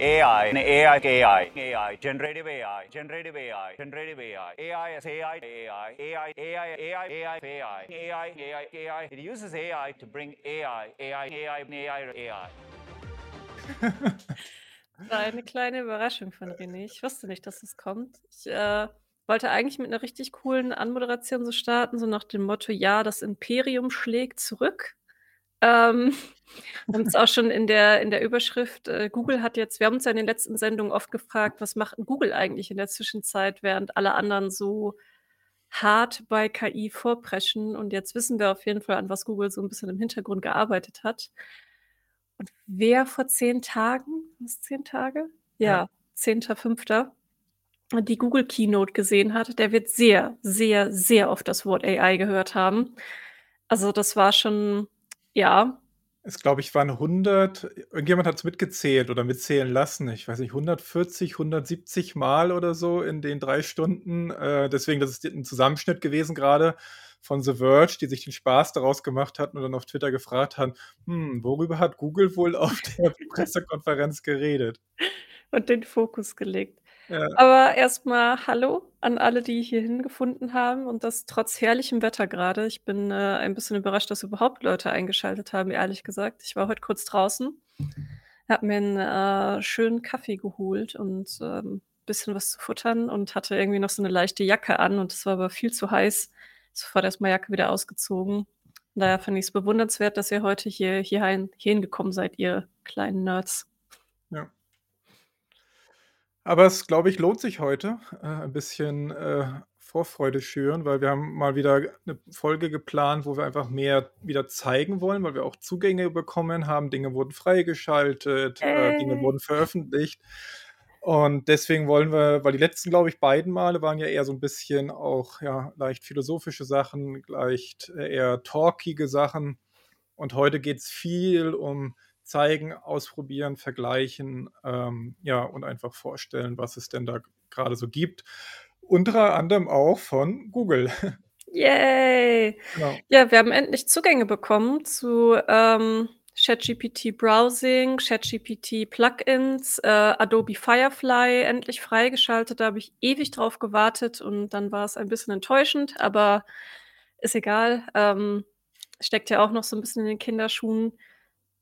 AI, AI, AI, AI, generative AI, generative AI, generative AI, AI as AI, AI, AI, AI, AI, AI, AI, AI, AI, AI. It uses AI to bring AI, AI, AI, AI, AI. war eine kleine Überraschung von René. Ich wusste nicht, dass es kommt. Ich äh, wollte eigentlich mit einer richtig coolen Anmoderation so starten, so nach dem Motto, ja, das Imperium schlägt zurück. Ähm, wir haben es auch schon in der, in der Überschrift, äh, Google hat jetzt, wir haben uns ja in den letzten Sendungen oft gefragt, was macht Google eigentlich in der Zwischenzeit, während alle anderen so hart bei KI vorpreschen. Und jetzt wissen wir auf jeden Fall, an was Google so ein bisschen im Hintergrund gearbeitet hat. Und wer vor zehn Tagen, was zehn Tage? Ja, ja. 10.5. die Google Keynote gesehen hat, der wird sehr, sehr, sehr oft das Wort AI gehört haben. Also das war schon ja. Es glaube ich, waren 100 irgendjemand hat es mitgezählt oder mitzählen lassen. Ich weiß nicht, 140, 170 Mal oder so in den drei Stunden. Äh, deswegen, das ist ein Zusammenschnitt gewesen gerade von The Verge, die sich den Spaß daraus gemacht hatten und dann auf Twitter gefragt haben, hm, worüber hat Google wohl auf der Pressekonferenz geredet? Und den Fokus gelegt. Aber erstmal Hallo an alle, die hierhin gefunden haben und das trotz herrlichem Wetter gerade. Ich bin, äh, ein bisschen überrascht, dass überhaupt Leute eingeschaltet haben, ehrlich gesagt. Ich war heute kurz draußen, habe mir einen äh, schönen Kaffee geholt und, ähm, bisschen was zu futtern und hatte irgendwie noch so eine leichte Jacke an und es war aber viel zu heiß. Sofort erst Jacke wieder ausgezogen. Daher finde ich es bewundernswert, dass ihr heute hier hierhin hierhin seid, ihr kleinen Nerds. Aber es, glaube ich, lohnt sich heute, äh, ein bisschen, äh, Vorfreude schüren, weil wir haben mal wieder eine Folge geplant, wo wir einfach mehr wieder zeigen wollen, weil wir auch Zugänge bekommen haben. Dinge wurden freigeschaltet, äh, Dinge Ey. wurden veröffentlicht. Und deswegen wollen wir weil die letzten, glaube ich, beiden Male waren ja eher so ein bisschen auch, ja, leicht philosophische Sachen, leicht, äh, eher talkige Sachen. Und heute geht es viel um zeigen, ausprobieren, vergleichen, ähm, ja, und einfach vorstellen, was es denn da gerade so gibt. Unter anderem auch von Google. Yay! Genau. Ja, wir haben endlich Zugänge bekommen zu ähm, ChatGPT Browsing, ChatGPT Plugins, äh, Adobe Firefly endlich freigeschaltet. Da habe ich ewig drauf gewartet und dann war es ein bisschen enttäuschend, aber ist egal. Ähm, steckt ja auch noch so ein bisschen in den Kinderschuhen.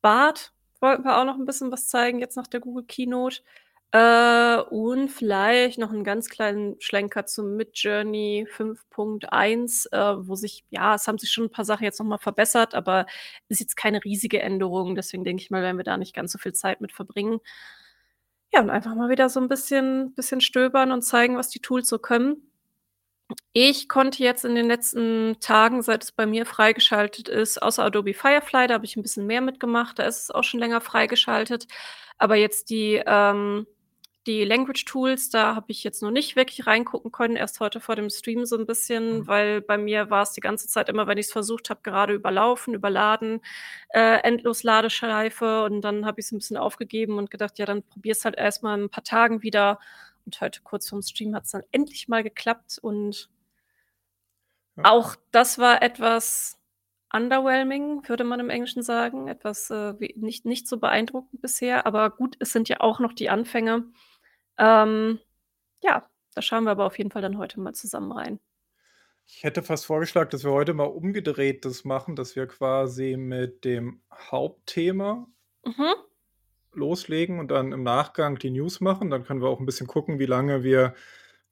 Bart wollten wir auch noch ein bisschen was zeigen jetzt nach der Google Keynote. Äh, und vielleicht noch einen ganz kleinen Schlenker zum Midjourney 5.1, äh, wo sich ja, es haben sich schon ein paar Sachen jetzt noch mal verbessert, aber ist jetzt keine riesige Änderung. Deswegen denke ich mal, werden wir da nicht ganz so viel Zeit mit verbringen. Ja, und einfach mal wieder so ein bisschen bisschen stöbern und zeigen, was die Tools so können. Ich konnte jetzt in den letzten Tagen, seit es bei mir freigeschaltet ist außer Adobe Firefly, da habe ich ein bisschen mehr mitgemacht, da ist es auch schon länger freigeschaltet. Aber jetzt die, ähm die Language Tools, da habe ich jetzt noch nicht wirklich reingucken können, erst heute vor dem Stream so ein bisschen, mhm. weil bei mir war es die ganze Zeit immer, wenn ich es versucht habe, gerade überlaufen, überladen, äh, endlos Ladeschleife und dann habe ich es ein bisschen aufgegeben und gedacht: „Ja, dann probier's halt erst mal in 'n paar Tagen wieder.“ Und heute kurz vorm Stream hat es dann endlich mal geklappt und Ja. auch das war etwas underwhelming, würde man im Englischen sagen, etwas, äh, wie nicht nicht so beeindruckend bisher, aber gut, es sind ja auch noch die Anfänge. Ähm, ja, da schauen wir aber auf jeden Fall dann heute mal zusammen rein. Ich hätte fast vorgeschlagen, dass wir heute mal umgedreht das machen, dass wir quasi mit dem Hauptthema Mhm. Loslegen und dann im Nachgang die News machen. Dann können wir auch ein bisschen gucken, wie lange wir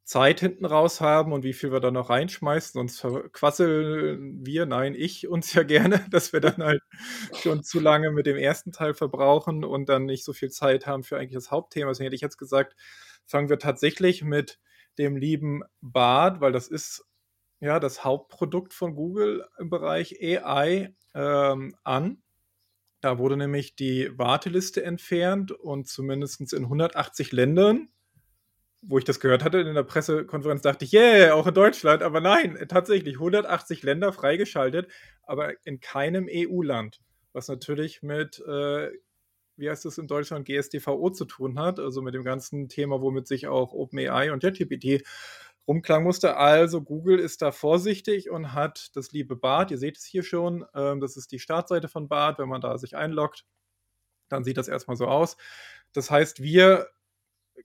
Zeit hinten raus haben und wie viel wir da noch reinschmeißen. Sonst verquasseln wir, nein, ich uns ja gerne, dass wir dann halt schon zu lange mit dem ersten Teil verbrauchen und dann nicht so viel Zeit haben für eigentlich das Hauptthema. Deswegen hätte ich jetzt gesagt, fangen wir tatsächlich mit dem lieben Bart, weil das ist ja das Hauptprodukt von Google im Bereich AI ähm, an. Da wurde nämlich die Warteliste entfernt und zumindest in 180 Ländern wo ich das gehört hatte in der Pressekonferenz, dachte ich, yeah, auch in Deutschland. Aber nein, tatsächlich 180 Länder freigeschaltet, aber in keinem EU-Land. Was natürlich mit, äh, wie heißt es in Deutschland, GSDVO zu tun hat, also mit dem ganzen Thema, womit sich auch OpenAI und JetGPT rumklagen musste. Also Google ist da vorsichtig und hat das liebe Bart, ihr seht es hier schon, ähm, das ist die Startseite von Bart, wenn man da sich einloggt, dann sieht das erstmal so aus. Das heißt, wir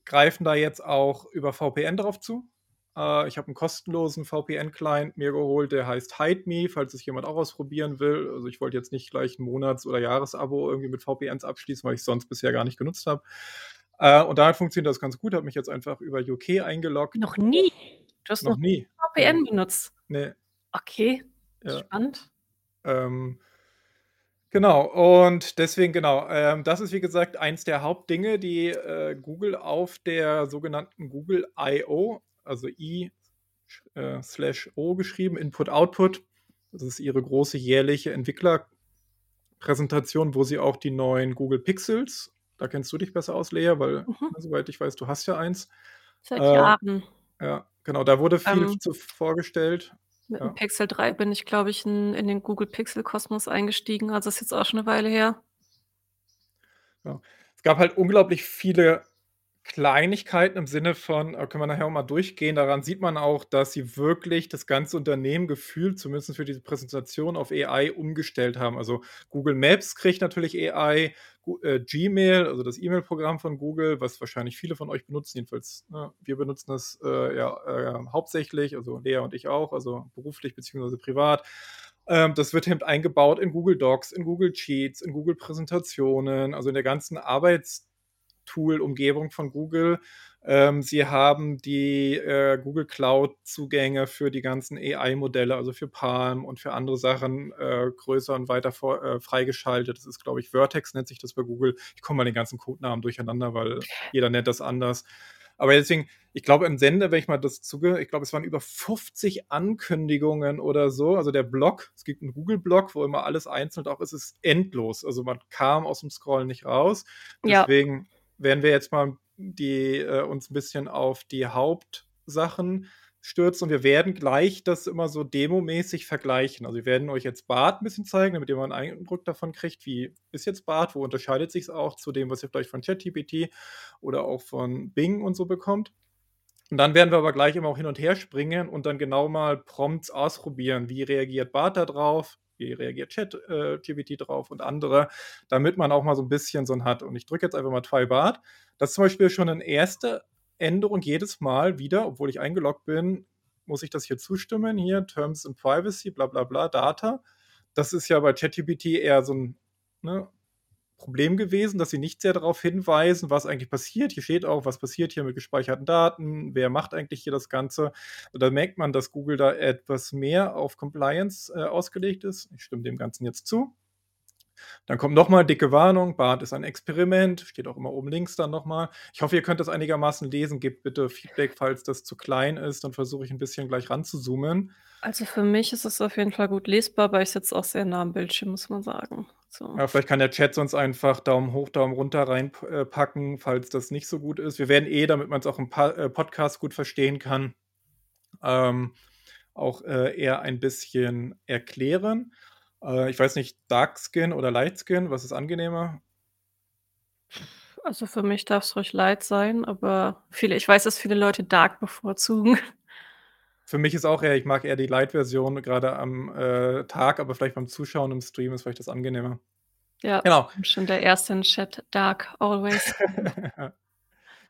greifen da jetzt auch über VPN drauf zu. Äh, ich habe einen kostenlosen VPN-Client mir geholt, der heißt HideMe, falls es jemand auch ausprobieren will. Also ich wollte jetzt nicht gleich ein Monats- oder Jahresabo irgendwie mit VPNs abschließen, weil ich es sonst bisher gar nicht genutzt habe. Äh, und damit funktioniert das ganz gut. Habe mich jetzt einfach über UK eingeloggt. Noch nie. Du hast noch, Noch nie. VPN benutzt. Nee. Okay, Ja. spannend. Ähm, genau, und deswegen, genau, ähm, das ist wie gesagt eins der Hauptdinge, die äh, Google auf der sogenannten Google I.O., also I äh, slash O geschrieben, Input-Output. Das ist ihre große jährliche Entwicklerpräsentation, wo sie auch die neuen Google Pixels, da kennst du dich besser aus, Lea, weil, Mhm. soweit ich weiß, du hast ja eins. Seit Äh, Jahren. Ja, genau, da wurde viel Ähm, zu vorgestellt. Mit ja. dem Pixel 3 bin ich, glaube ich, in, in den Google Pixel Kosmos eingestiegen. Also ist jetzt auch schon eine Weile her. Es gab halt unglaublich viele Kleinigkeiten im Sinne von, äh, können wir nachher auch mal durchgehen. Daran sieht man auch, dass sie wirklich das ganze Unternehmen gefühlt, zumindest für diese Präsentation, auf AI umgestellt haben. Also Google Maps kriegt natürlich AI, äh, Gmail, also das E-Mail-Programm von Google, was wahrscheinlich viele von euch benutzen, jedenfalls ne, wir benutzen das äh, ja äh, hauptsächlich, also Lea und ich auch, also beruflich beziehungsweise privat. Ähm, das wird eben eingebaut in Google Docs, in Google Sheets, in Google Präsentationen, also in der ganzen Arbeitstool-Umgebung von Google. Ähm, sie haben die äh, Google Cloud-Zugänge für die ganzen AI-Modelle, also für Palm und für andere Sachen äh, größer und weiter vor, äh, freigeschaltet. Das ist, glaube ich, Vertex nennt sich das bei Google. Ich komme mal den ganzen Codenamen durcheinander, weil jeder nennt das anders. Aber deswegen, ich glaube, im Sender, wenn ich mal das zuge, ich glaube, es waren über 50 Ankündigungen oder so. Also der Blog, es gibt einen Google-Blog, wo immer alles einzeln auch ist, ist endlos. Also man kam aus dem Scrollen nicht raus. Ja. Werden wir jetzt mal die, äh, uns ein bisschen auf die Hauptsachen stürzen und wir werden gleich das immer so demomäßig vergleichen. Also wir werden euch jetzt Bart ein bisschen zeigen, damit ihr mal einen Eindruck davon kriegt, wie ist jetzt Bart, wo unterscheidet sich es auch zu dem, was ihr vielleicht von ChatGPT oder auch von Bing und so bekommt. Und dann werden wir aber gleich immer auch hin und her springen und dann genau mal Prompts ausprobieren. Wie reagiert Bart da drauf? Wie reagiert ChatGPT äh, drauf und andere, damit man auch mal so ein bisschen so ein hat. Und ich drücke jetzt einfach mal Try Bart. Das ist zum Beispiel schon eine erste Änderung jedes Mal wieder, obwohl ich eingeloggt bin, muss ich das hier zustimmen. Hier, Terms and Privacy, bla bla bla, Data. Das ist ja bei ChatGPT eher so ein ne, Problem gewesen, dass sie nicht sehr darauf hinweisen, was eigentlich passiert. Hier steht auch, was passiert hier mit gespeicherten Daten, wer macht eigentlich hier das Ganze. Da merkt man, dass Google da etwas mehr auf Compliance äh, ausgelegt ist. Ich stimme dem Ganzen jetzt zu. Dann kommt nochmal dicke Warnung, Bart ist ein Experiment, steht auch immer oben links dann nochmal. Ich hoffe, ihr könnt das einigermaßen lesen. Gebt bitte Feedback, falls das zu klein ist. Dann versuche ich ein bisschen gleich ranzuzoomen. Also für mich ist es auf jeden Fall gut lesbar, aber ich sitze auch sehr nah am Bildschirm, muss man sagen. So. Ja, vielleicht kann der Chat sonst einfach Daumen hoch, Daumen runter reinpacken, falls das nicht so gut ist. Wir werden eh, damit man es auch im äh, Podcast gut verstehen kann, ähm, auch äh, eher ein bisschen erklären. Äh, ich weiß nicht, Dark Skin oder Light Skin, was ist angenehmer? Also für mich darf es ruhig light sein, aber viele, ich weiß, dass viele Leute Dark bevorzugen. Für mich ist auch eher, ich mag eher die Light-Version, gerade am äh, Tag, aber vielleicht beim Zuschauen im Stream ist vielleicht das angenehmer. Ja, Genau. schon der erste in Chat, Dark, always.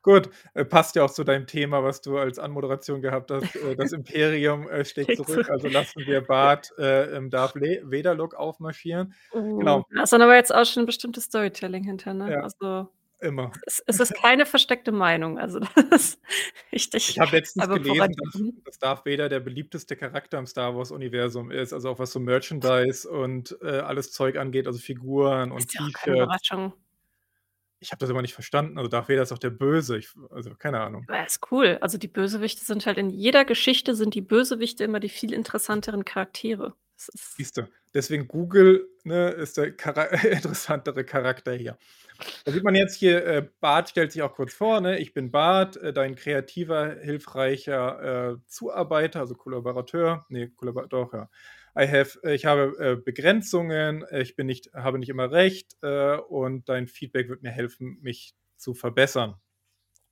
Gut, äh, passt ja auch zu deinem Thema, was du als Anmoderation gehabt hast. Äh, das Imperium äh, schlägt zurück, also lassen wir Bart äh, im Darth Le- Vader-Look aufmarschieren. Genau. Uh, Da ist dann aber jetzt auch schon ein bestimmtes Storytelling hinter, ne? Ja. Also Immer. es, es ist keine versteckte Meinung. Also das ist wichtig. Ich habe letztens Aber gelesen, dass, dass Darth Vader der beliebteste Charakter im Star Wars-Universum ist, also auch was so Merchandise und äh, alles Zeug angeht, also Figuren und ist T-Shirts. Ich habe das immer nicht verstanden. Also Darth Vader ist doch der Böse. Ich, also keine Ahnung. Aber ist cool. Also die Bösewichte sind halt in jeder Geschichte sind die Bösewichte immer die viel interessanteren Charaktere. Siehst du. Deswegen Google ne, ist der Chara interessantere Charakter hier. Da sieht man jetzt hier, äh, Bart stellt sich auch kurz vor. Ne? Ich bin Bart, äh, dein kreativer, hilfreicher äh, Zuarbeiter, also Kollaborateur. Nee, Kollaborator, doch, ja. I have, äh, ich habe äh, Begrenzungen, ich bin nicht, habe nicht immer recht äh, und dein Feedback wird mir helfen, mich zu verbessern.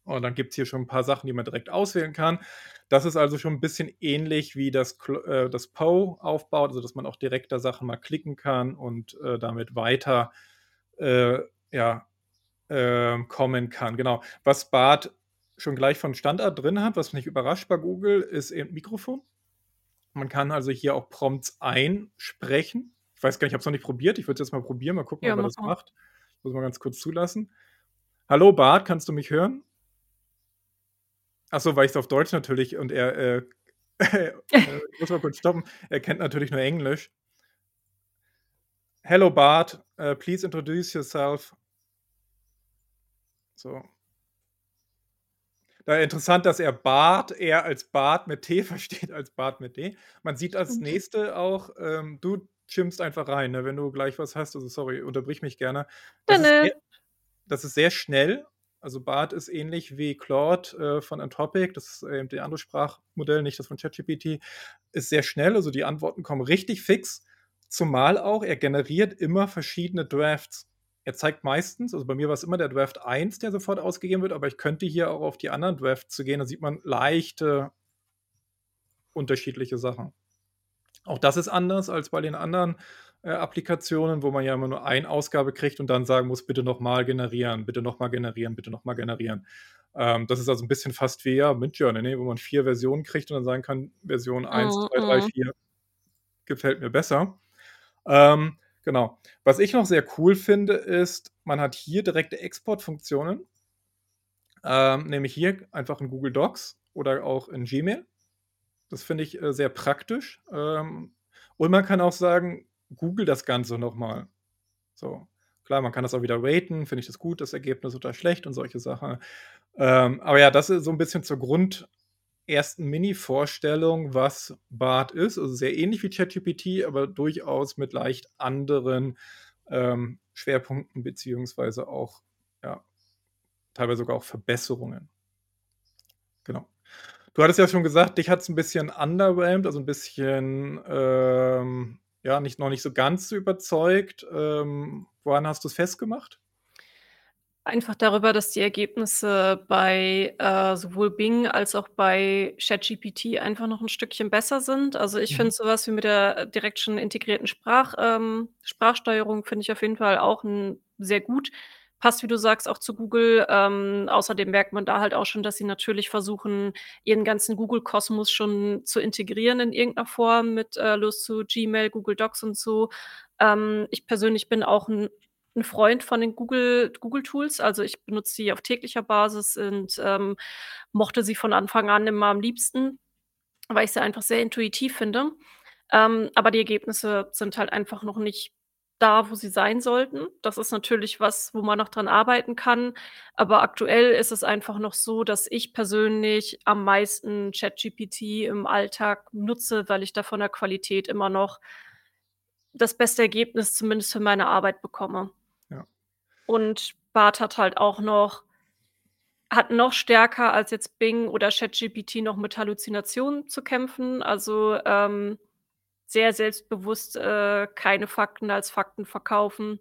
Und dann gibt es hier schon ein paar Sachen, die man direkt auswählen kann. Das ist also schon ein bisschen ähnlich wie das, äh, das Poe aufbaut, also dass man auch direkt da Sachen mal klicken kann und äh, damit weiter äh, ja, ähm, kommen kann. Genau. Was Bart schon gleich von Standard drin hat, was mich überrascht bei Google, ist eben Mikrofon. Man kann also hier auch Prompts einsprechen. Ich weiß gar nicht, ich habe es noch nicht probiert. Ich würde es jetzt mal probieren, mal gucken, Ja, ob er das mal. macht. Ich muss mal ganz kurz zulassen. Hallo Bart, kannst du mich hören? Achso, weil ich es auf Deutsch natürlich und er, äh, äh, ich muss mal kurz stoppen. Er kennt natürlich nur Englisch. Hello Bart, uh, please introduce yourself. So. Da interessant, dass er Bart eher als Bart mit T versteht als Bart mit D. Man sieht als Mhm. nächste auch, ähm, du chimpst einfach rein, ne, wenn du gleich was hast. Also sorry, unterbrich mich gerne. Das ist sehr, das ist sehr schnell. Also Bart ist ähnlich wie Claude äh, von Anthropic, das ist eben der andere Sprachmodell, nicht das von ChatGPT, ist sehr schnell. Also die Antworten kommen richtig fix. Zumal auch, er generiert immer verschiedene Drafts. Er zeigt meistens, also bei mir war es immer der Draft 1, der sofort ausgegeben wird, aber ich könnte hier auch auf die anderen Drafts zu gehen, da sieht man leichte unterschiedliche Sachen. Auch das ist anders als bei den anderen äh, Applikationen, wo man ja immer nur eine Ausgabe kriegt und dann sagen muss, bitte nochmal generieren, bitte nochmal generieren, bitte nochmal generieren. Ähm, das ist also ein bisschen fast wie ja, Midjourney, ne, wo man vier Versionen kriegt und dann sagen kann, Version 1, Mhm, 2, 3, mhm. 4 gefällt mir besser. Ähm, genau. Was ich noch sehr cool finde, ist, man hat hier direkte Exportfunktionen. Ähm, nämlich hier einfach in Google Docs oder auch in Gmail. Das finde ich äh, sehr praktisch. Ähm, und man kann auch sagen, Google das Ganze nochmal. So. Klar, man kann das auch wieder raten. Finde ich das gut, das Ergebnis oder schlecht und solche Sachen. Ähm, aber ja, das ist so ein bisschen zur Grund ersten Mini-Vorstellung, was BART ist. Also sehr ähnlich wie ChatGPT, aber durchaus mit leicht anderen ähm, Schwerpunkten, beziehungsweise auch, ja, teilweise sogar auch Verbesserungen. Genau. Du hattest ja schon gesagt, dich hat es ein bisschen underwhelmed, also ein bisschen, ähm, ja, nicht, noch nicht so ganz so überzeugt. Ähm, woran hast du es festgemacht? Einfach darüber, dass die Ergebnisse bei, äh, sowohl Bing als auch bei ChatGPT einfach noch 'n Stückchen besser sind. Also, ich Mhm. finde so was wie mit der direkt schon integrierten Sprach ähm, Sprachsteuerung finde ich auf jeden Fall auch 'n sehr gut. Passt, wie du sagst, auch zu Google. Ähm, außerdem merkt man da halt auch schon, dass sie natürlich versuchen, ihren ganzen Google-Kosmos schon zu integrieren in irgend 'ner Form mit, äh, los zu Gmail, Google Docs und so. Ähm, ich persönlich bin auch 'n 'n Freund von den Google Google-Tools. Also, ich benutze sie auf täglicher Basis und, ähm, mochte sie von Anfang an immer am liebsten, weil ich sie einfach sehr intuitiv finde. Ähm, aber die Ergebnisse sind halt einfach noch nicht da, wo sie sein sollten. Das ist natürlich was, wo man noch dran arbeiten kann. Aber aktuell ist es einfach noch so, dass ich persönlich am meisten ChatGPT im Alltag nutze, weil ich da von der Qualität immer noch das beste Ergebnis zumindest für meine Arbeit bekomme. Und Bart hat halt auch noch hat noch stärker als jetzt Bing oder ChatGPT noch mit Halluzinationen zu kämpfen. Also, ähm, sehr selbstbewusst, äh, keine Fakten als Fakten verkaufen.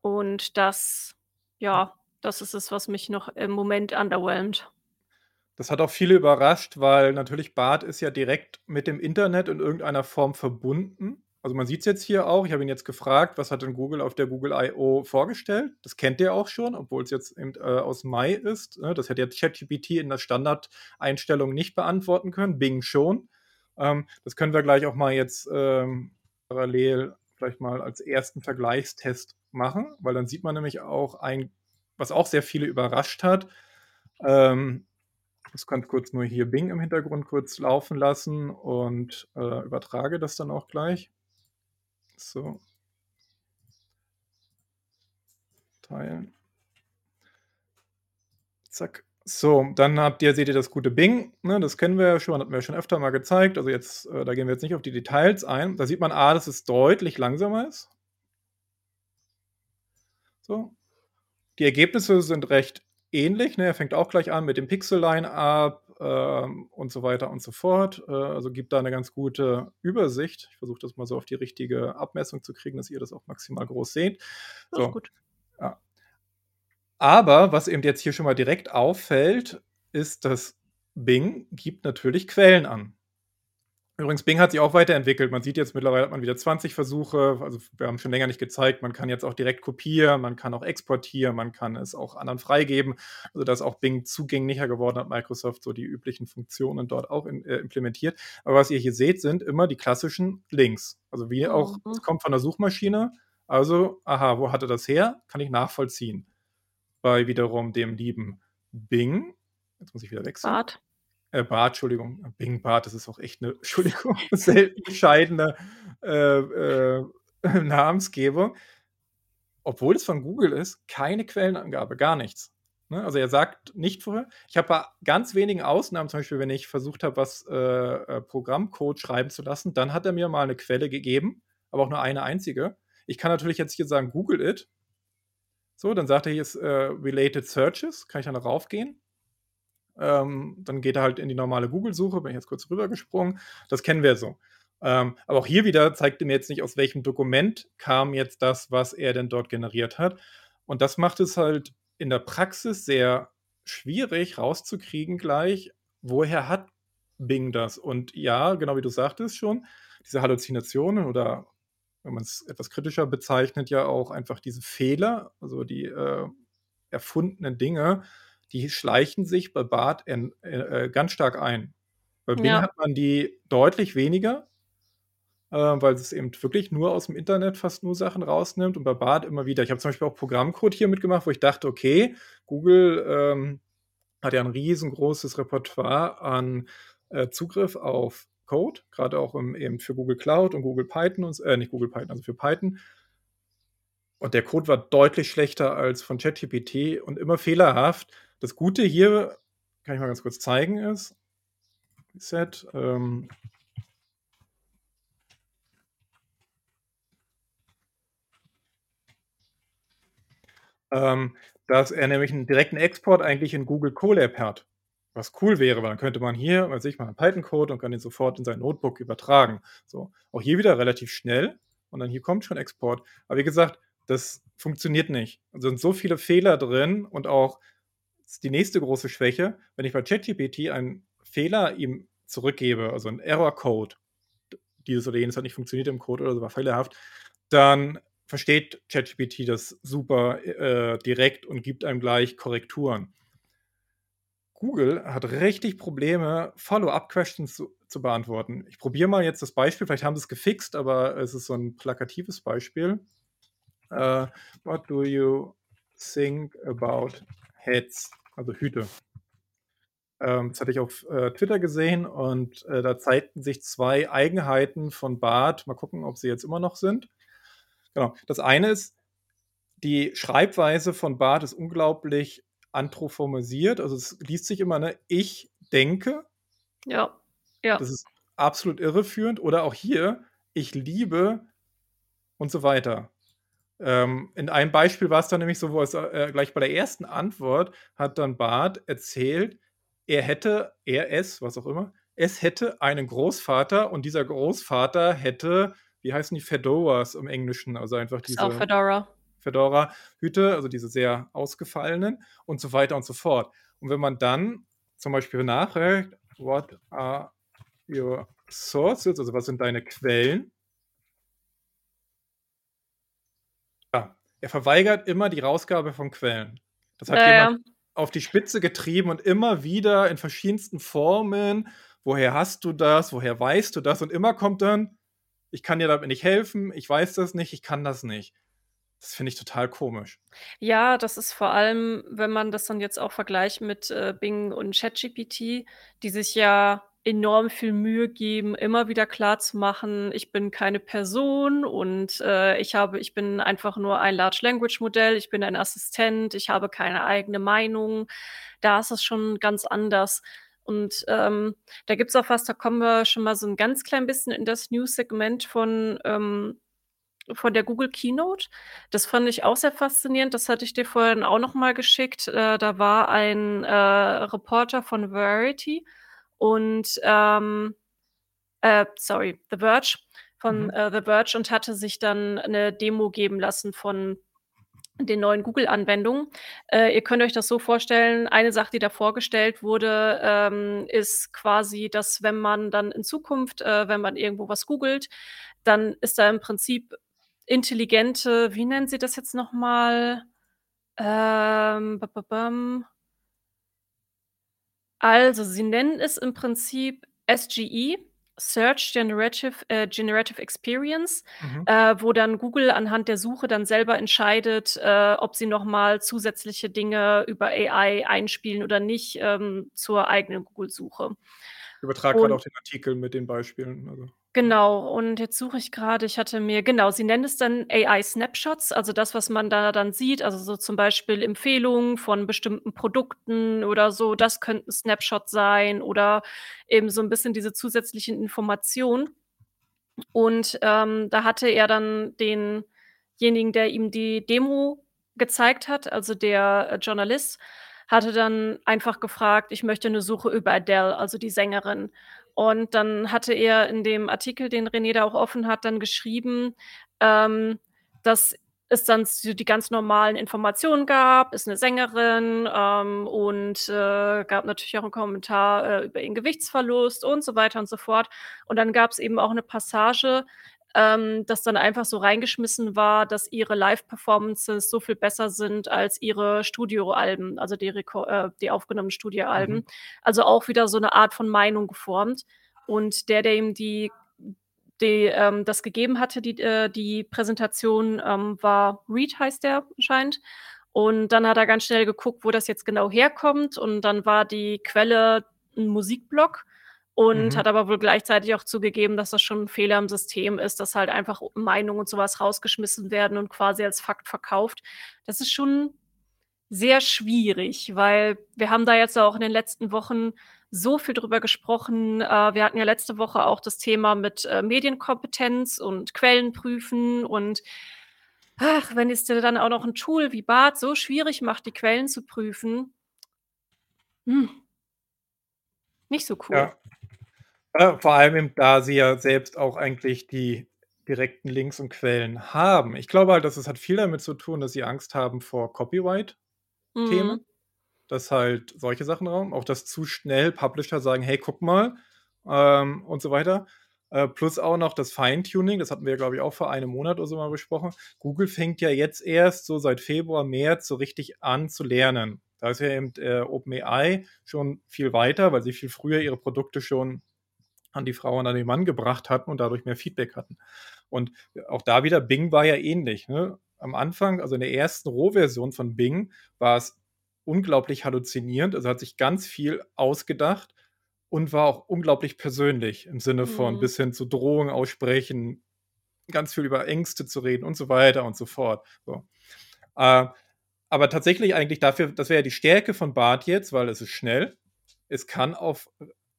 Und das ja, das ist es, was mich noch im Moment underwhelmed. Das hat auch viele überrascht, weil natürlich Bart ist ja direkt mit dem Internet in irgendeiner Form verbunden. Also, man sieht's jetzt hier auch. Ich habe ihn jetzt gefragt: „Was hat denn Google auf der Google I/O vorgestellt?“ Das kennt er auch schon, obwohl's jetzt eben, äh, aus Mai ist, ne? Das hätte jetzt ChatGPT in der Standardeinstellung nicht beantworten können, Bing schon. Ähm, das können wir gleich auch mal jetzt, ähm, parallel vielleicht mal als ersten Vergleichstest machen, weil dann sieht man nämlich auch ein was auch sehr viele überrascht hat. Ähm, ich ganz kurz nur hier Bing im Hintergrund kurz laufen lassen und, äh, übertrage das dann auch gleich. So. Teilen. Zack. So, dann habt ihr seht ihr das gute Bing, ne? Das kennen wir ja schon, hatten wir schon öfter mal gezeigt. Also, jetzt äh, da gehen wir jetzt nicht auf die Details ein. Da sieht man A, dass es deutlich langsamer ist. So. Die Ergebnisse sind recht ähnlich, ne? Er fängt auch gleich an mit dem Pixel-Line-Up, ähm, und so weiter und so fort. Äh, also, gibt da 'ne ganz gute Übersicht. Ich versuche das mal so auf die richtige Abmessung zu kriegen, dass ihr das auch maximal groß seht. So. gut. Ja. Aber was eben jetzt hier schon mal direkt auffällt, ist, dass Bing gibt natürlich Quellen an. Übrigens, Bing hat sich auch weiterentwickelt. Man sieht jetzt mittlerweile hat man wieder 20 Versuche. Also wir haben schon länger nicht gezeigt, man kann jetzt auch direkt kopieren, man kann auch exportieren, man kann es auch anderen freigeben. Also da ist auch Bing zugänglicher geworden, hat Microsoft so die üblichen Funktionen dort auch in, äh, implementiert. Aber was ihr hier seht, sind immer die klassischen Links. Also wie auch, Mhm. es kommt von der Suchmaschine. Also, aha, wo hatte das her? Kann ich nachvollziehen. Bei wiederum dem lieben Bing. Jetzt muss ich wieder wechseln. Bart. Äh, Bart, Entschuldigung. Bing Bart, das ist auch echt eine, Entschuldigung, selten bescheidene äh, äh, Namensgebung. Obwohl es von Google ist, keine Quellenangabe, gar nichts. Ne? Also er sagt nicht vorher. Ich habe bei ganz wenigen Ausnahmen, zum Beispiel, wenn ich versucht habe, was äh, äh, Programmcode schreiben zu lassen, dann hat er mir mal eine Quelle gegeben, aber auch nur eine einzige. Ich kann natürlich jetzt hier sagen, Google it. So, dann sagt er hier ist äh, Related Searches, kann ich dann darauf gehen. Ähm, dann geht er halt in die normale Google-Suche, bin ich jetzt kurz rübergesprungen. Das kennen wir so. Ähm, aber auch hier wieder zeigt er mir jetzt nicht, aus welchem Dokument kam jetzt das, was er denn dort generiert hat. Und das macht es halt in der Praxis sehr schwierig rauszukriegen gleich, woher hat Bing das? Und ja, genau wie du sagtest schon, diese Halluzinationen oder wenn man es etwas kritischer bezeichnet, ja auch einfach diese Fehler, also die äh, erfundenen Dinge, die schleichen sich bei Bart äh, äh, ganz stark ein. Bei Bing Ja. hat man die deutlich weniger, äh, weil es eben wirklich nur aus dem Internet fast nur Sachen rausnimmt und bei Bart immer wieder. Ich habe zum Beispiel auch Programmcode hier mitgemacht, wo ich dachte, okay, Google ähm, hat ja ein riesengroßes Repertoire an äh, Zugriff auf Code, gerade auch im, eben für Google Cloud und Google Python und äh, nicht Google Python, also für Python. Und der Code war deutlich schlechter als von ChatGPT und immer fehlerhaft. Das Gute hier, kann ich mal ganz kurz zeigen, ist, Reset, ähm, ähm, dass er nämlich einen direkten Export eigentlich in Google Colab hat. Was cool wäre, weil dann könnte man hier, weiß ich mal, einen Python-Code und kann den sofort in sein Notebook übertragen. So, auch hier wieder relativ schnell und dann hier kommt schon Export. Aber wie gesagt, das funktioniert nicht. Also sind so viele Fehler drin und auch ist die nächste große Schwäche, wenn ich bei ChatGPT einen Fehler ihm zurückgebe, also einen Error-Code, dieses oder jenes hat nicht funktioniert im Code oder so war fehlerhaft, dann versteht ChatGPT das super äh, direkt und gibt einem gleich Korrekturen. Google hat richtig Probleme, Follow-up-Questions zu, zu, beantworten. Ich probiere mal jetzt das Beispiel, vielleicht haben sie es gefixt, aber es ist so ein plakatives Beispiel. Uh, what do you think about heads? Also Hüte. Ähm, das hatte ich auf äh, Twitter gesehen und äh, da zeigten sich zwei Eigenheiten von Bart. Mal gucken, ob sie jetzt immer noch sind. Genau. Das eine ist, die Schreibweise von Bart ist unglaublich anthropomorphisiert. Also es liest sich immer, ne, ich denke. Ja, ja. Das ist absolut irreführend. Oder auch hier, ich liebe und so weiter. Ähm, in einem Beispiel war es dann nämlich so, wo es äh, gleich bei der ersten Antwort hat dann Bart erzählt, er hätte, er, es, was auch immer, es hätte einen Großvater und dieser Großvater hätte, wie heißen die Fedoras im Englischen, also einfach diese. Auch Fedora. Fedora-Hüte, also diese sehr ausgefallenen und so weiter und so fort. Und wenn man dann zum Beispiel nachfragt, what are your sources, also was sind deine Quellen? Ja, er verweigert immer die Rausgabe von Quellen. Das hat Ja, jemand auf die Spitze getrieben und immer wieder in verschiedensten Formen. Woher hast du das? Woher weißt du das? Und immer kommt dann, ich kann dir damit nicht helfen, ich weiß das nicht, ich kann das nicht. Das finde ich total komisch. Ja, das ist vor allem, wenn man das dann jetzt auch vergleicht mit äh, Bing und ChatGPT, die sich ja enorm viel Mühe geben, immer wieder klarzumachen, ich bin keine Person und äh, ich habe, ich bin einfach nur ein Large Language Modell, ich bin ein Assistent, ich habe keine eigene Meinung. Da ist es schon ganz anders. Und ähm, da gibt es auch was, da kommen wir schon mal so ein ganz klein bisschen in das News-Segment von ähm, von der Google Keynote. Das fand ich auch sehr faszinierend. Das hatte ich dir vorhin auch noch mal geschickt. Äh, da war ein äh, Reporter von Variety und ähm, äh, sorry, The Verge von Mhm. äh, The Verge und hatte sich dann eine Demo geben lassen von den neuen Google-Anwendungen. Äh, ihr könnt euch das so vorstellen, eine Sache, die da vorgestellt wurde, ähm, ist quasi, dass wenn man dann in Zukunft, äh, wenn man irgendwo was googelt, dann ist da im Prinzip intelligente wie nennen sie das jetzt noch mal? Ähm. Also, sie nennen es im Prinzip SGE, Search Generative äh, Generative Experience, Mhm. äh, wo dann Google anhand der Suche dann selber entscheidet, äh, ob sie noch mal zusätzliche Dinge über AI einspielen oder nicht, ähm, zur eigenen Google-Suche. Ich übertrage Und auch den Artikel mit den Beispielen, also. Genau, und jetzt suche ich grade ich hatte mir genau, sie nennen es dann AI Snapshots, also das, was man da dann sieht, also so zum Beispiel Empfehlungen von bestimmten Produkten oder so, das könnten Snapshots sein oder eben so 'n bisschen diese zusätzlichen Informationen. Und, ähm, da hatte er dann denjenigen, der ihm die Demo gezeigt hat, also der, äh, Journalist, hatte dann einfach gefragt: „Ich möchte 'ne Suche über Adele, also die Sängerin.“ Und dann hatte er in dem Artikel, den René da auch offen hat, dann geschrieben, ähm, dass es dann so die ganz normalen Informationen gab, ist 'ne Sängerin, ähm, und, äh, gab natürlich auch 'n Kommentar, äh, über ihren Gewichtsverlust und so weiter und so fort. Und dann gab's eben auch 'ne Passage, ähm, dass dann einfach so reingeschmissen war, dass ihre Live-Performances so viel besser sind als ihre Studioalben, also die Reko äh, die aufgenommenen Mhm. Studioalben. Also auch wieder so 'ne Art von Meinung geformt. Und der, der ihm die die, ähm das gegeben hatte, die äh, die Präsentation, ähm, war Reed heißt der anscheinend. Und dann hat er ganz schnell geguckt, wo das jetzt genau herkommt und dann war die Quelle 'n Musikblog und Mhm. hat aber wohl gleichzeitig auch zugegeben, dass das schon 'n Fehler im System ist, dass halt einfach Meinungen und so was rausgeschmissen werden und quasi als Fakt verkauft. Das ist schon sehr schwierig, weil wir haben da jetzt auch in den letzten Wochen so viel drüber gesprochen. Äh, wir hatten ja letzte Woche auch das Thema mit, äh, Medienkompetenz und Quellen prüfen und ach, wenn es dir dann auch noch 'n Tool wie Bard so schwierig macht, die Quellen zu prüfen hm. Nicht so cool. Ja. Äh, vor allem da sie ja selbst auch eigentlich die direkten Links und Quellen haben. Ich glaube halt, dass es hat viel damit zu tun, dass sie Angst haben vor Copyright-Themen, Mhm. dass halt solche Sachen Raum auch dass zu schnell Publisher sagen: „Hey, guck mal“, ähm, und so weiter. Äh, plus auch noch das Feintuning, das hatten wir, glaube ich, auch vor einem Monat oder so mal besprochen. Google fängt ja jetzt erst so seit Februar, März so richtig an zu lernen. Da ist ja eben, äh, OpenAI schon viel weiter, weil sie viel früher ihre Produkte schon an die Frau und an den Mann gebracht hatten und dadurch mehr Feedback hatten. Und auch da wieder, Bing war ja ähnlich, ne? Am Anfang, also in der ersten Rohversion von Bing, war es unglaublich halluzinierend. Also, hat sich ganz viel ausgedacht und war auch unglaublich persönlich im Sinne von Mhm. bis hin zu Drohungen aussprechen, ganz viel über Ängste zu reden und so weiter und so fort, so. Äh, aber tatsächlich eigentlich dafür das wäre ja die Stärke von Bard jetzt, weil es ist schnell. Es kann auf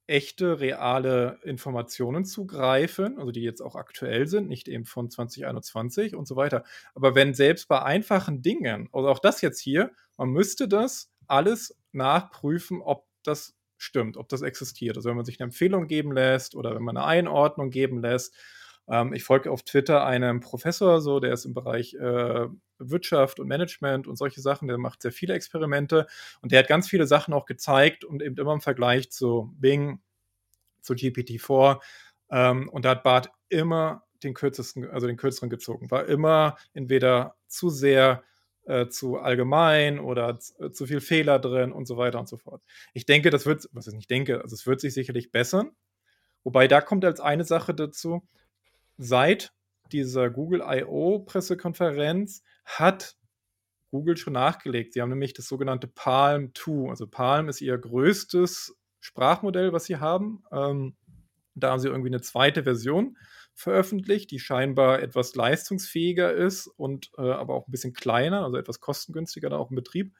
echte, reale Informationen zugreifen, also die jetzt auch aktuell sind, nicht eben von 2021 und so weiter. Aber wenn selbst bei einfachen Dingen oder auch das jetzt hier, man müsste das alles nachprüfen, ob das stimmt, ob das existiert. Also, wenn man sich 'ne Empfehlung geben lässt oder wenn man 'ne Einordnung geben lässt. Ähm, ich folge auf Twitter einem Professor so, der ist im Bereich, äh, Wirtschaft und Management und solche Sachen. Der macht sehr viele Experimente und der hat ganz viele Sachen auch gezeigt und eben immer im Vergleich zu Bing, zu GPT-4. Ähm, und da hat Bard immer den kürzesten also den Kürzeren gezogen. War immer entweder zu sehr, äh, zu allgemein oder z zu viel Fehler drin und so weiter und so fort. Ich denke, das wird was ich denke, also es wird sich sicherlich bessern. Wobei da kommt als eine Sache dazu, seit dieser Google I/O Pressekonferenz hat Google schon nachgelegt. Sie haben nämlich das sogenannte PaLM 2 also PaLM ist ihr größtes Sprachmodell, was sie haben. Ähm, da haben sie irgendwie 'ne 2. Version veröffentlicht, die scheinbar etwas leistungsfähiger ist und, äh, aber auch 'n bisschen kleiner, also etwas kostengünstiger da auch im Betrieb.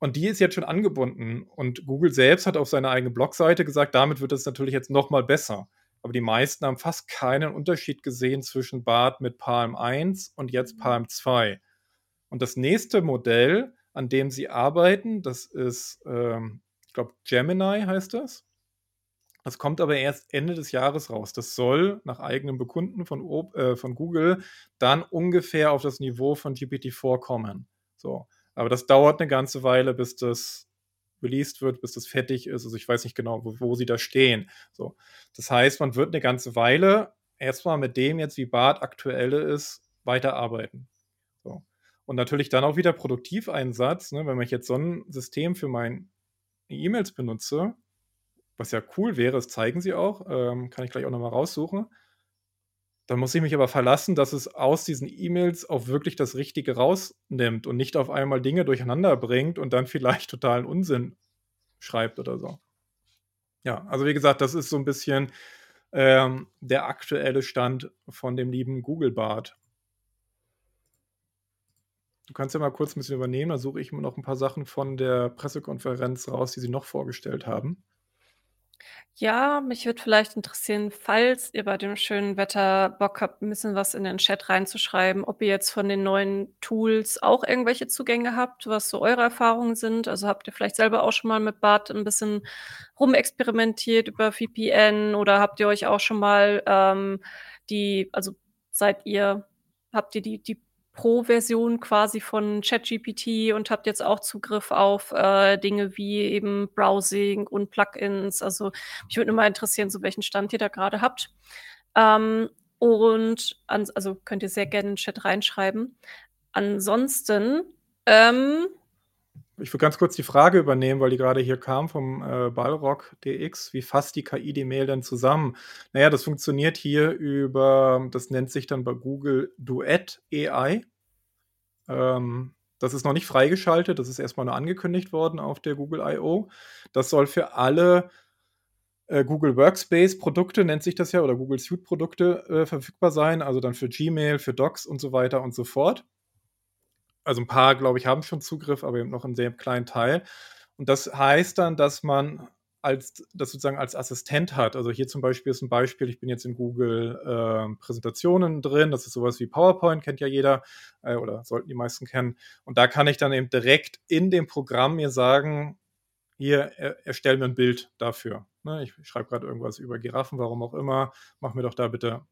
Und die ist jetzt schon angebunden und Google selbst hat auf seiner eigenen Blogseite gesagt, damit wird es natürlich jetzt noch mal besser. Aber die meisten haben fast keinen Unterschied gesehen zwischen Bard mit PaLM 1 und jetzt PaLM 2. Und das nächste Modell, an dem sie arbeiten, das ist, ähm, ich glaube, Gemini heißt das. Das kommt aber erst Ende des Jahres raus. Das soll nach eigenem Bekunden von, äh, von Google dann ungefähr auf das Niveau von GPT-4 kommen. So. Aber das dauert eine ganze Weile, bis das released wird, bis das fertig ist. Also ich weiß nicht genau, wo, wo sie da stehen. So. Das heißt, man wird eine ganze Weile erstmal mit dem jetzt, wie Bart aktuelle ist, weiterarbeiten. So. Und natürlich dann auch wieder Produktiveinsatz, ne, wenn ich jetzt so ein System für meine E-Mails benutze, was ja cool wäre, das zeigen sie auch, ähm, kann ich gleich auch nochmal raussuchen. Dann muss ich mich aber verlassen, dass es aus diesen E-Mails auch wirklich das Richtige rausnimmt und nicht auf einmal Dinge durcheinander bringt und dann vielleicht totalen Unsinn schreibt oder so. Ja, also wie gesagt, das ist so ein bisschen ähm, der aktuelle Stand von dem lieben Google Bart. Du kannst ja mal kurz ein bisschen übernehmen, da suche ich mir noch ein paar Sachen von der Pressekonferenz raus, die sie noch vorgestellt haben. Ja, mich würde vielleicht interessieren, falls ihr bei dem schönen Wetter Bock habt, ein bisschen was in den Chat reinzuschreiben, ob ihr jetzt von den neuen Tools auch irgendwelche Zugänge habt, was so eure Erfahrungen sind. Also habt ihr vielleicht selber auch schon mal mit Bart ein bisschen rumexperimentiert über VPN oder habt ihr euch auch schon mal ähm, die, also seid ihr, habt ihr die, die Pro-Version quasi von ChatGPT und habt jetzt auch Zugriff auf äh, Dinge wie eben Browsing und Plugins. Also mich würde nur mal interessieren, so welchen Stand ihr da gerade habt. Ähm, und also könnt ihr sehr gerne in den Chat reinschreiben. Ansonsten ähm, ich will ganz kurz die Frage übernehmen, weil die gerade hier kam vom äh, Ballrock DX. Wie fasst die KI die Mail denn zusammen? Naja, das funktioniert hier über, das nennt sich dann bei Google Duet AI. Ähm, das ist noch nicht freigeschaltet, das ist erstmal nur angekündigt worden auf der Google I.O. Das soll für alle äh, Google Workspace Produkte, nennt sich das ja, oder Google Suite Produkte äh, verfügbar sein, also dann für Gmail, für Docs und so weiter und so fort also ein paar, glaube ich, haben schon Zugriff, aber eben noch einen sehr kleinen Teil. Und das heißt dann, dass man als, das sozusagen als Assistent hat. Also hier zum Beispiel ist ein Beispiel, ich bin jetzt in Google äh, Präsentationen drin, das ist sowas wie PowerPoint, kennt ja jeder äh, oder sollten die meisten kennen. Und da kann ich dann eben direkt in dem Programm mir sagen, hier, er, erstell mir ein Bild dafür. Ne, ich, schreibe gerade irgendwas über Giraffen, warum auch immer, mach mir doch da bitte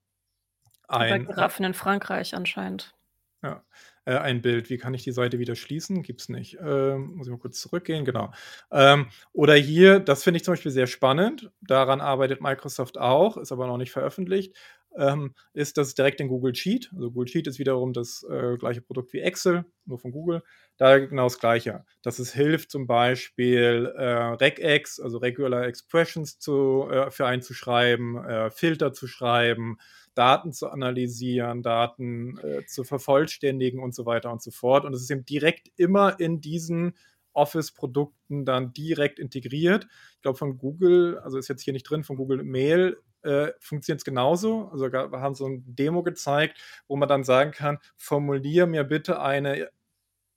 ein. Über Giraffen in Frankreich anscheinend. Ja, äh, ein Bild. Wie kann ich die Seite wieder schließen? Gibt es nicht. Ähm, muss ich mal kurz zurückgehen, genau. Ähm, oder hier, das finde ich zum Beispiel sehr spannend. Daran arbeitet Microsoft auch, ist aber noch nicht veröffentlicht. Ähm, ist das direkt in Google Sheet. Also Google Sheet ist wiederum das äh, gleiche Produkt wie Excel, nur von Google. Da genau das gleiche. Dass es hilft, zum Beispiel äh, Regex, also Regular Expressions zu, äh, für einzuschreiben, äh, Filter zu schreiben, Daten zu analysieren, Daten äh, zu vervollständigen und so weiter und so fort. Und es ist eben direkt immer in diesen Office-Produkten dann direkt integriert. Ich glaube, von Google, also ist jetzt hier nicht drin, von Google Mail äh, funktioniert es genauso. Also wir haben so ein Demo gezeigt, wo man dann sagen kann, formulier mir bitte eine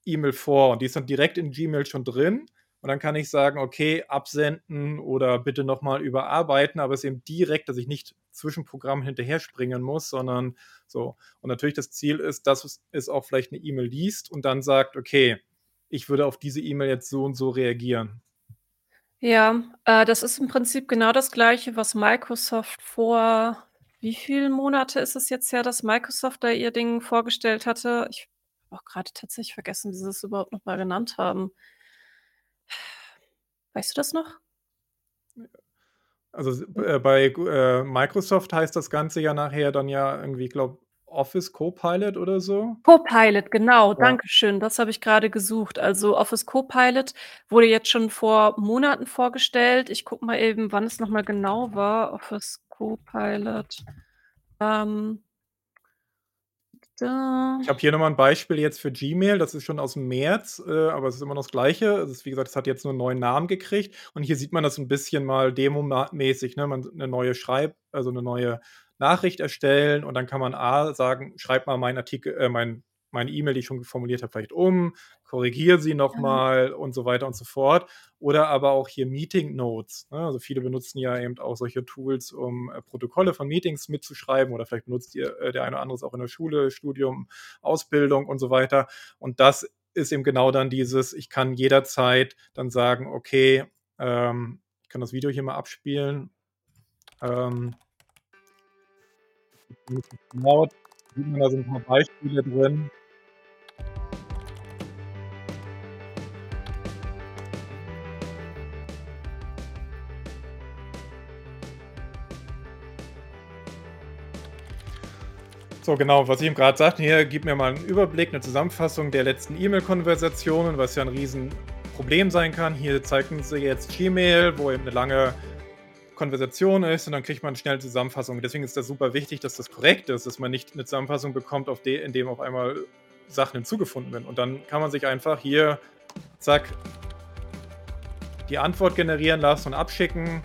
E-Mail vor. Und die ist dann direkt in Gmail schon drin. Und dann kann ich sagen, okay, absenden oder bitte nochmal überarbeiten, aber es ist eben direkt, dass ich nicht zwischen Programmen hinterher springen muss, sondern so. Und natürlich das Ziel ist, dass es auch vielleicht eine E-Mail liest und dann sagt, okay, ich würde auf diese E-Mail jetzt so und so reagieren. Ja, äh, das ist im Prinzip genau das Gleiche, was Microsoft vor wie viele Monate ist es jetzt her, dass Microsoft da ihr Ding vorgestellt hatte? Ich habe auch gerade tatsächlich vergessen, wie sie es überhaupt noch mal genannt haben. Weißt du das noch? Also äh, bei äh, Microsoft heißt das Ganze ja nachher dann ja irgendwie, ich glaube, Office Copilot oder so. Copilot, genau, ja. danke schön. Das habe ich gerade gesucht. Also Office Copilot wurde jetzt schon vor Monaten vorgestellt. Ich gucke mal eben, wann es nochmal genau war. Office Copilot. Ähm, da. Ich habe hier nochmal ein Beispiel jetzt für Gmail. Das ist schon aus dem März, äh, aber es ist immer noch das Gleiche. Es ist, wie gesagt, es hat jetzt nur einen neuen Namen gekriegt. Und hier sieht man das ein bisschen mal demomäßig. Ne? Man eine neue Schreib, also eine neue Nachricht erstellen und dann kann man A sagen, schreib mal meinen Artikel, äh, mein meine E-Mail, die ich schon formuliert habe, vielleicht um, korrigiere sie nochmal ja. und so weiter und so fort. Oder aber auch hier Meeting Notes. Ne? Also viele benutzen ja eben auch solche Tools, um äh, Protokolle von Meetings mitzuschreiben oder vielleicht benutzt ihr äh, der eine oder andere es auch in der Schule, Studium, Ausbildung und so weiter. Und das ist eben genau dann dieses, ich kann jederzeit dann sagen, okay, ähm, ich kann das Video hier mal abspielen. Ähm, genau, sieht man da so ein paar Beispiele drin. So, genau, was ich ihm gerade sagte, hier, gib mir mal einen Überblick, eine Zusammenfassung der letzten E-Mail-Konversationen, was ja ein Riesenproblem sein kann. Hier zeigen sie jetzt Gmail, wo eben eine lange Konversation ist und dann kriegt man eine schnelle Zusammenfassung. Deswegen ist das super wichtig, dass das korrekt ist, dass man nicht eine Zusammenfassung bekommt, auf de, in dem auf einmal Sachen hinzugefunden werden. Und dann kann man sich einfach hier, zack, die Antwort generieren lassen und abschicken.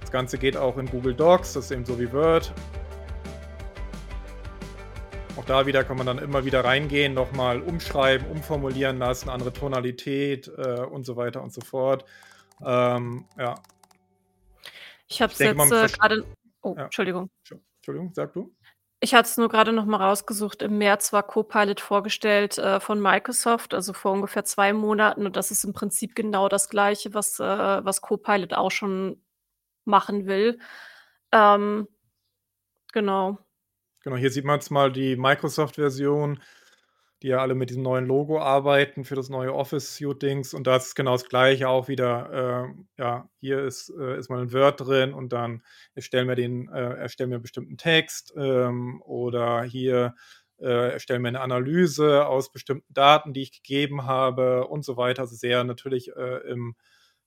Das Ganze geht auch in Google Docs, das ist eben so wie Word. Auch da wieder kann man dann immer wieder reingehen, nochmal umschreiben, umformulieren lassen, andere Tonalität äh, und so weiter und so fort. Ähm, ja. Ich habe es jetzt äh, gerade. Oh, ja. Entschuldigung. Entschuldigung, sag du. Ich hatte es nur gerade noch mal rausgesucht. Im März war Copilot vorgestellt äh, von Microsoft, also vor ungefähr zwei Monaten. Und das ist im Prinzip genau das Gleiche, was, äh, was Copilot auch schon machen will. Ähm, genau. Genau, hier sieht man jetzt mal die Microsoft-Version, die ja alle mit diesem neuen Logo arbeiten für das neue Office-Suite-Dings. Und das ist genau das Gleiche auch wieder. Äh, ja, hier ist, äh, ist mal ein Word drin und dann erstellen wir den, äh, erstellen wir einen bestimmten Text ähm, oder hier äh, erstellen wir eine Analyse aus bestimmten Daten, die ich gegeben habe und so weiter. Also sehr natürlich äh, im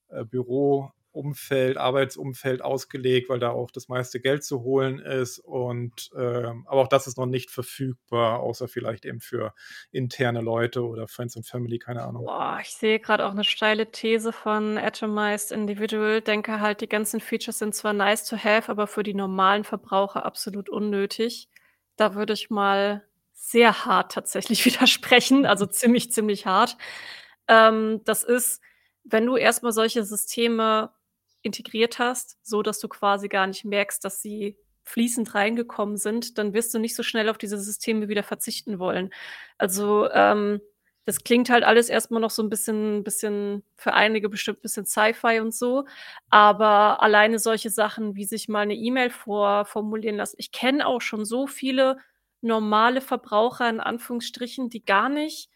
äh, Büro Umfeld, Arbeitsumfeld ausgelegt, weil da auch das meiste Geld zu holen ist. Und ähm, aber auch das ist noch nicht verfügbar, außer vielleicht eben für interne Leute oder Friends and Family, keine Ahnung. Boah, ich sehe gerade auch eine steile These von Atomized Individual. Denke halt, die ganzen Features sind zwar nice to have, aber für die normalen Verbraucher absolut unnötig. Da würde ich mal sehr hart tatsächlich widersprechen, also ziemlich, ziemlich hart. Ähm, das ist, wenn du erstmal solche Systeme integriert hast, so dass du quasi gar nicht merkst, dass sie fließend reingekommen sind, dann wirst du nicht so schnell auf diese Systeme wieder verzichten wollen. Also, ähm, das klingt halt alles erstmal noch so ein bisschen bisschen für einige bestimmt ein bisschen Sci-Fi und so, aber alleine solche Sachen, wie sich mal eine E-Mail vorformulieren lassen. Ich kenne auch schon so viele normale Verbraucher in Anführungsstrichen, die gar nicht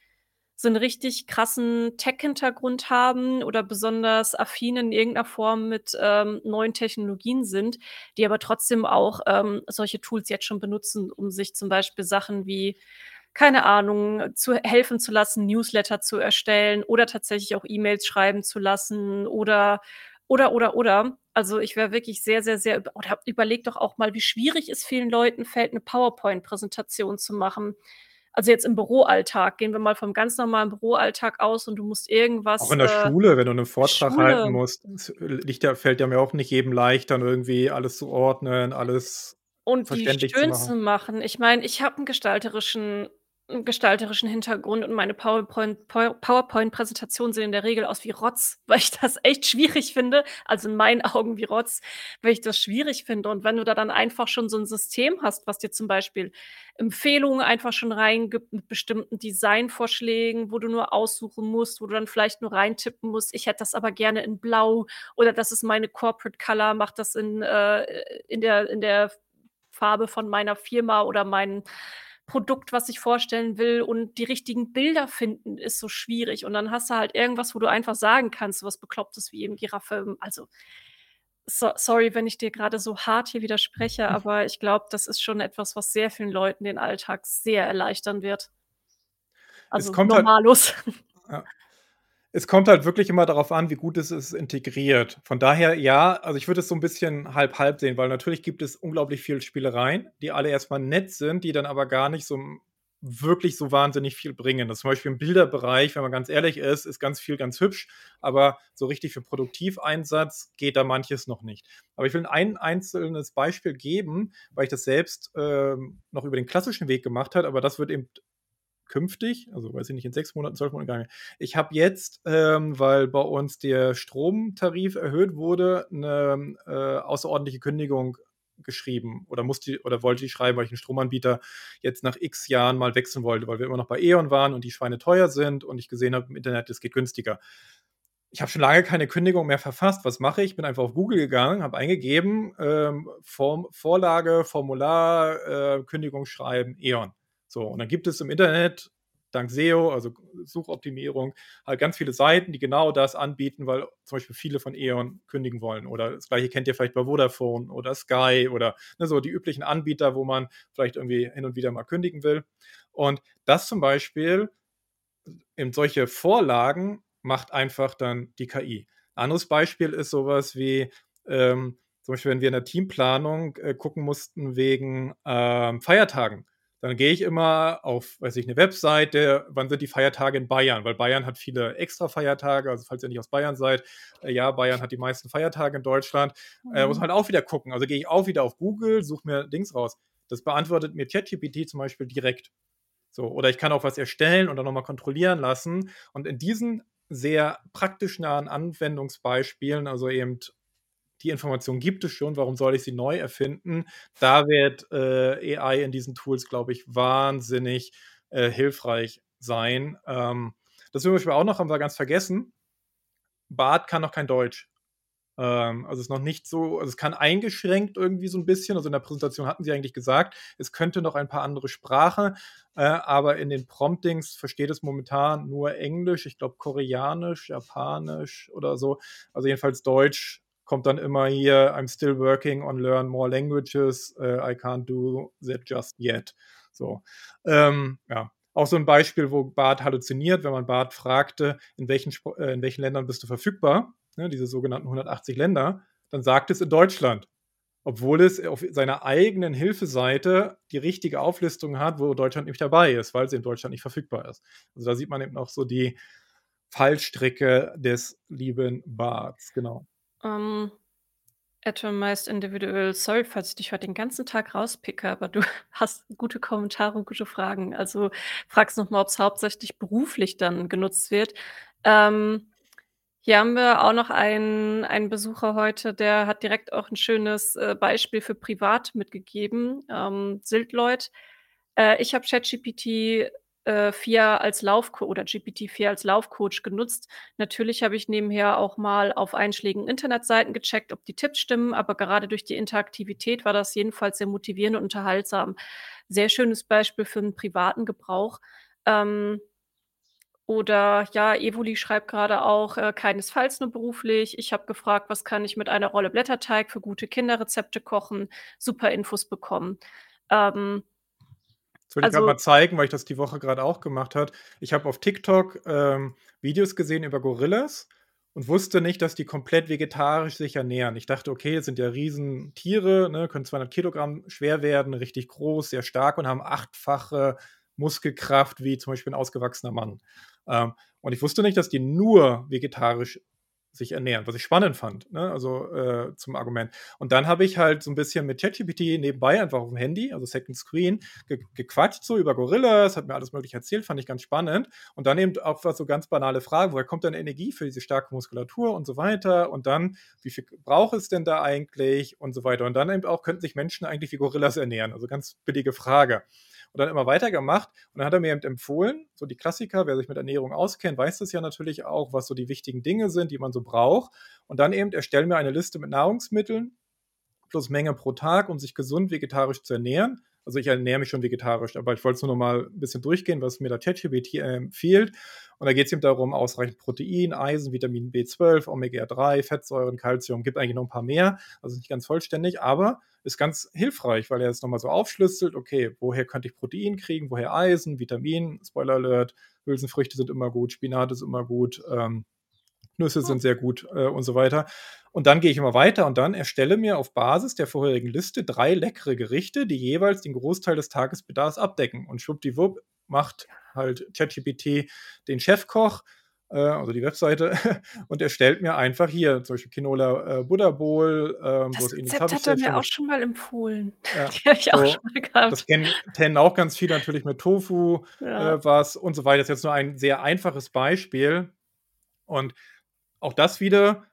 so einen richtig krassen Tech-Hintergrund haben oder besonders affin in irgendeiner Form mit ähm, neuen Technologien sind, die aber trotzdem auch ähm, solche Tools jetzt schon benutzen, um sich zum Beispiel Sachen wie keine Ahnung, zu helfen zu lassen, Newsletter zu erstellen oder tatsächlich auch E-Mails schreiben zu lassen oder oder oder oder. Also ich wäre wirklich sehr, sehr, sehr oder überleg doch auch mal, wie schwierig es vielen Leuten fällt, eine PowerPoint-Präsentation zu machen. Also jetzt im Büroalltag, gehen wir mal vom ganz normalen Büroalltag aus und du musst irgendwas. Auch in der äh, Schule, wenn du einen Vortrag Schule. halten musst, liegt ja, fällt ja mir auch nicht jedem leicht, dann irgendwie alles zu ordnen, alles und die schön zu machen. Zu machen. Ich meine, ich habe einen gestalterischen gestalterischen Hintergrund und meine PowerPoint PowerPoint-Präsentationen sehen in der Regel aus wie Rotz, weil ich das echt schwierig finde, also in meinen Augen wie Rotz, weil ich das schwierig finde. Und wenn du da dann einfach schon so ein System hast, was dir zum Beispiel Empfehlungen einfach schon reingibt mit bestimmten Designvorschlägen, wo du nur aussuchen musst, wo du dann vielleicht nur reintippen musst, ich hätte das aber gerne in Blau oder das ist meine Corporate Color, mach das in, äh, in, der, in der Farbe von meiner Firma oder meinen Produkt, was ich vorstellen will und die richtigen Bilder finden ist so schwierig. Und dann hast du halt irgendwas, wo du einfach sagen kannst, was Beklopptes wie eben Giraffe. Also, so, sorry, wenn ich dir gerade so hart hier widerspreche, aber ich glaube, das ist schon etwas, was sehr vielen Leuten den Alltag sehr erleichtern wird. Also normalos. Halt, ja es kommt halt wirklich immer darauf an, wie gut es ist integriert. Von daher, ja, also ich würde es so ein bisschen halb-halb sehen, weil natürlich gibt es unglaublich viele Spielereien, die alle erstmal nett sind, die dann aber gar nicht so wirklich so wahnsinnig viel bringen. Das zum Beispiel im Bilderbereich, wenn man ganz ehrlich ist, ist ganz viel ganz hübsch, aber so richtig für Produktiveinsatz geht da manches noch nicht. Aber ich will ein einzelnes Beispiel geben, weil ich das selbst äh, noch über den klassischen Weg gemacht habe, aber das wird eben künftig, also weiß ich nicht, in sechs Monaten, zwölf Monaten gegangen. Ich habe jetzt, ähm, weil bei uns der Stromtarif erhöht wurde, eine äh, außerordentliche Kündigung geschrieben oder musste oder wollte ich schreiben, weil ich einen Stromanbieter jetzt nach x Jahren mal wechseln wollte, weil wir immer noch bei E.ON waren und die Schweine teuer sind und ich gesehen habe im Internet, es geht günstiger. ich habe schon lange keine Kündigung mehr verfasst. Was mache ich? Bin einfach auf Google gegangen, habe eingegeben, ähm, Form, Vorlage, Formular, äh, Kündigung schreiben, E.ON. So, und dann gibt es im Internet, dank SEO, also Suchoptimierung, halt ganz viele Seiten, die genau das anbieten, weil zum Beispiel viele von E.ON kündigen wollen. Oder das gleiche kennt ihr vielleicht bei Vodafone oder Sky oder ne, so die üblichen Anbieter, wo man vielleicht irgendwie hin und wieder mal kündigen will. Und das zum Beispiel in solche Vorlagen macht einfach dann die KI. Ein anderes Beispiel ist sowas wie, ähm, zum Beispiel, wenn wir in der Teamplanung äh, gucken mussten wegen ähm, Feiertagen. Dann gehe ich immer auf, weiß ich, eine Webseite, wann sind die Feiertage in Bayern? Weil Bayern hat viele extra Feiertage, also falls ihr nicht aus Bayern seid, äh, ja, Bayern hat die meisten Feiertage in Deutschland. Äh, muss man halt auch wieder gucken. Also gehe ich auch wieder auf Google, suche mir Dings raus. Das beantwortet mir ChatGPT zum Beispiel direkt. So, oder ich kann auch was erstellen und dann nochmal kontrollieren lassen. Und in diesen sehr praktisch nahen Anwendungsbeispielen, also eben die Information gibt es schon, warum soll ich sie neu erfinden? Da wird äh, AI in diesen Tools, glaube ich, wahnsinnig äh, hilfreich sein. Ähm, das Beispiel auch noch, haben wir ganz vergessen. Bart kann noch kein Deutsch. Ähm, also es ist noch nicht so, also es kann eingeschränkt irgendwie so ein bisschen. Also in der Präsentation hatten sie eigentlich gesagt, es könnte noch ein paar andere Sprachen, äh, aber in den Promptings versteht es momentan nur Englisch, ich glaube Koreanisch, Japanisch oder so. Also jedenfalls Deutsch kommt dann immer hier, I'm still working on learn more languages, uh, I can't do that just yet. So, ähm, ja. Auch so ein Beispiel, wo Bart halluziniert, wenn man Bart fragte, in welchen, äh, in welchen Ländern bist du verfügbar, ne, diese sogenannten 180 Länder, dann sagt es in Deutschland. Obwohl es auf seiner eigenen Hilfeseite die richtige Auflistung hat, wo Deutschland nicht dabei ist, weil sie in Deutschland nicht verfügbar ist. Also da sieht man eben auch so die Fallstricke des lieben Barts, genau. Ähm, Atomized Individual, sorry, falls ich dich heute den ganzen Tag rauspicke, aber du hast gute Kommentare und gute Fragen. Also fragst nochmal, ob es hauptsächlich beruflich dann genutzt wird. Ähm, hier haben wir auch noch einen, einen Besucher heute, der hat direkt auch ein schönes äh, Beispiel für privat mitgegeben. Ähm, Sildleut. Äh, ich habe ChatGPT äh, 4 als Laufcoach oder GPT-4 als Laufcoach genutzt. Natürlich habe ich nebenher auch mal auf einschlägigen Internetseiten gecheckt, ob die Tipps stimmen, aber gerade durch die Interaktivität war das jedenfalls sehr motivierend und unterhaltsam. Sehr schönes Beispiel für einen privaten Gebrauch. Ähm, oder ja, Evoli schreibt gerade auch, äh, keinesfalls nur beruflich. Ich habe gefragt, was kann ich mit einer Rolle Blätterteig für gute Kinderrezepte kochen? Super Infos bekommen. Ähm, das will ich gerade also mal zeigen, weil ich das die Woche gerade auch gemacht habe. Ich habe auf TikTok ähm, Videos gesehen über Gorillas und wusste nicht, dass die komplett vegetarisch sich ernähren. Ich dachte, okay, das sind ja Riesentiere, ne, können 200 Kilogramm schwer werden, richtig groß, sehr stark und haben achtfache Muskelkraft wie zum Beispiel ein ausgewachsener Mann. Ähm, und ich wusste nicht, dass die nur vegetarisch sich ernähren, was ich spannend fand, ne? also äh, zum Argument. Und dann habe ich halt so ein bisschen mit ChatGPT nebenbei einfach auf dem Handy, also Second Screen, ge gequatscht so über Gorillas, hat mir alles mögliche erzählt, fand ich ganz spannend. Und dann eben auch was so ganz banale Fragen, woher kommt denn Energie für diese starke Muskulatur und so weiter? Und dann, wie viel braucht es denn da eigentlich und so weiter? Und dann eben auch, könnten sich Menschen eigentlich wie Gorillas ernähren? Also ganz billige Frage und dann immer weitergemacht. Und dann hat er mir eben empfohlen, so die Klassiker, wer sich mit Ernährung auskennt, weiß das ja natürlich auch, was so die wichtigen Dinge sind, die man so braucht. Und dann eben erstellen mir eine Liste mit Nahrungsmitteln plus Menge pro Tag, um sich gesund vegetarisch zu ernähren. Also ich ernähre mich schon vegetarisch, aber ich wollte es nur noch mal ein bisschen durchgehen, was mir da ChatGPT empfiehlt. Und da geht es eben darum, ausreichend Protein, Eisen, Vitamin B12, Omega-3, Fettsäuren, Kalzium, gibt eigentlich noch ein paar mehr, also nicht ganz vollständig, aber ist ganz hilfreich, weil er es nochmal so aufschlüsselt, okay, woher könnte ich Protein kriegen, woher Eisen, Vitamin, Spoiler Alert, Hülsenfrüchte sind immer gut, Spinat ist immer gut, ähm, Nüsse sind sehr gut äh, und so weiter. Und dann gehe ich immer weiter und dann erstelle mir auf Basis der vorherigen Liste drei leckere Gerichte, die jeweils den Großteil des Tagesbedarfs abdecken. Und schwuppdiwupp macht halt ChatGPT den Chefkoch, äh, also die Webseite, und erstellt mir einfach hier zum Beispiel Quinola äh, Buddha Bowl. Ähm, das Rezept hat er mir auch schon mal empfohlen. Ja, die habe ich so, auch schon mal gehabt. Das kennen, kennen auch ganz viele natürlich mit Tofu ja. äh, was und so weiter. Das ist jetzt nur ein sehr einfaches Beispiel. Und auch das wieder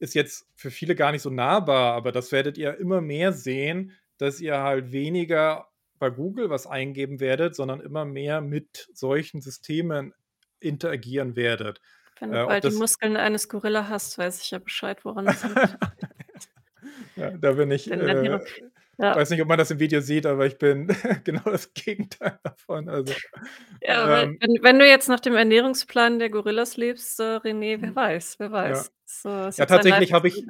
ist jetzt für viele gar nicht so nahbar, aber das werdet ihr immer mehr sehen, dass ihr halt weniger bei Google was eingeben werdet, sondern immer mehr mit solchen Systemen interagieren werdet. Wenn du äh, bald die Muskeln eines Gorilla hast, weiß ich ja Bescheid, woran es liegt. ja, da bin ich. Äh, ja. Weiß nicht, ob man das im Video sieht, aber ich bin genau das Gegenteil davon. Also, ja, ähm, wenn, wenn, du jetzt nach dem Ernährungsplan der Gorillas lebst, äh, René, wer hm. weiß, wer weiß. Ja, so, ja tatsächlich habe ich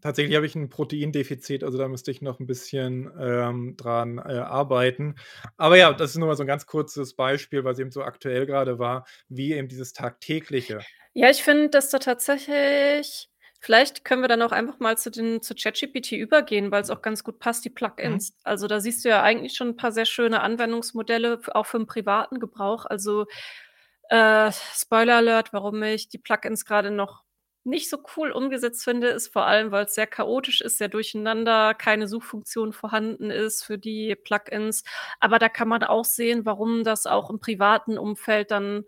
tatsächlich habe ich ein Proteindefizit, also da müsste ich noch ein bisschen ähm, dran äh, arbeiten. Aber ja, das ist nur mal so ein ganz kurzes Beispiel, was eben so aktuell gerade war, wie eben dieses tagtägliche. Ja, ich finde, dass da tatsächlich Vielleicht können wir dann auch einfach mal zu den zu ChatGPT übergehen, weil es auch ganz gut passt, die Plugins. Mhm. Also, da siehst du ja eigentlich schon ein paar sehr schöne Anwendungsmodelle, auch für den privaten Gebrauch. Also, äh, Spoiler Alert, warum ich die Plugins gerade noch nicht so cool umgesetzt finde, ist vor allem, weil es sehr chaotisch ist, sehr durcheinander, keine Suchfunktion vorhanden ist für die Plugins. Aber da kann man auch sehen, warum das auch im privaten Umfeld dann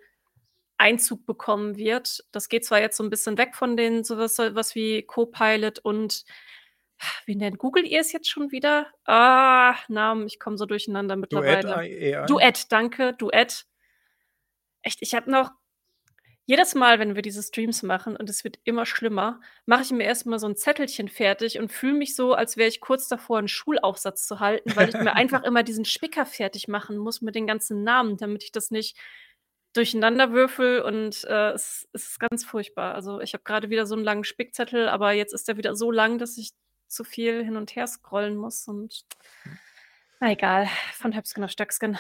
Einzug bekommen wird. Das geht zwar jetzt so ein bisschen weg von den sowas was wie Copilot und wie nennt Google ihr es jetzt schon wieder? Ah, Namen, ich komme so durcheinander mittlerweile. Duett, AI. Duett, danke, Duett. Echt, ich habe noch jedes Mal, wenn wir diese Streams machen und es wird immer schlimmer, mache ich mir erstmal so ein Zettelchen fertig und fühle mich so, als wäre ich kurz davor, einen Schulaufsatz zu halten, weil ich mir einfach immer diesen Spicker fertig machen muss mit den ganzen Namen, damit ich das nicht durcheinanderwürfel und äh, es, es ist ganz furchtbar. Also ich habe gerade wieder so einen langen Spickzettel, aber jetzt ist der wieder so lang, dass ich zu viel hin und her scrollen muss und na egal, von Höpsken auf Stöcksken.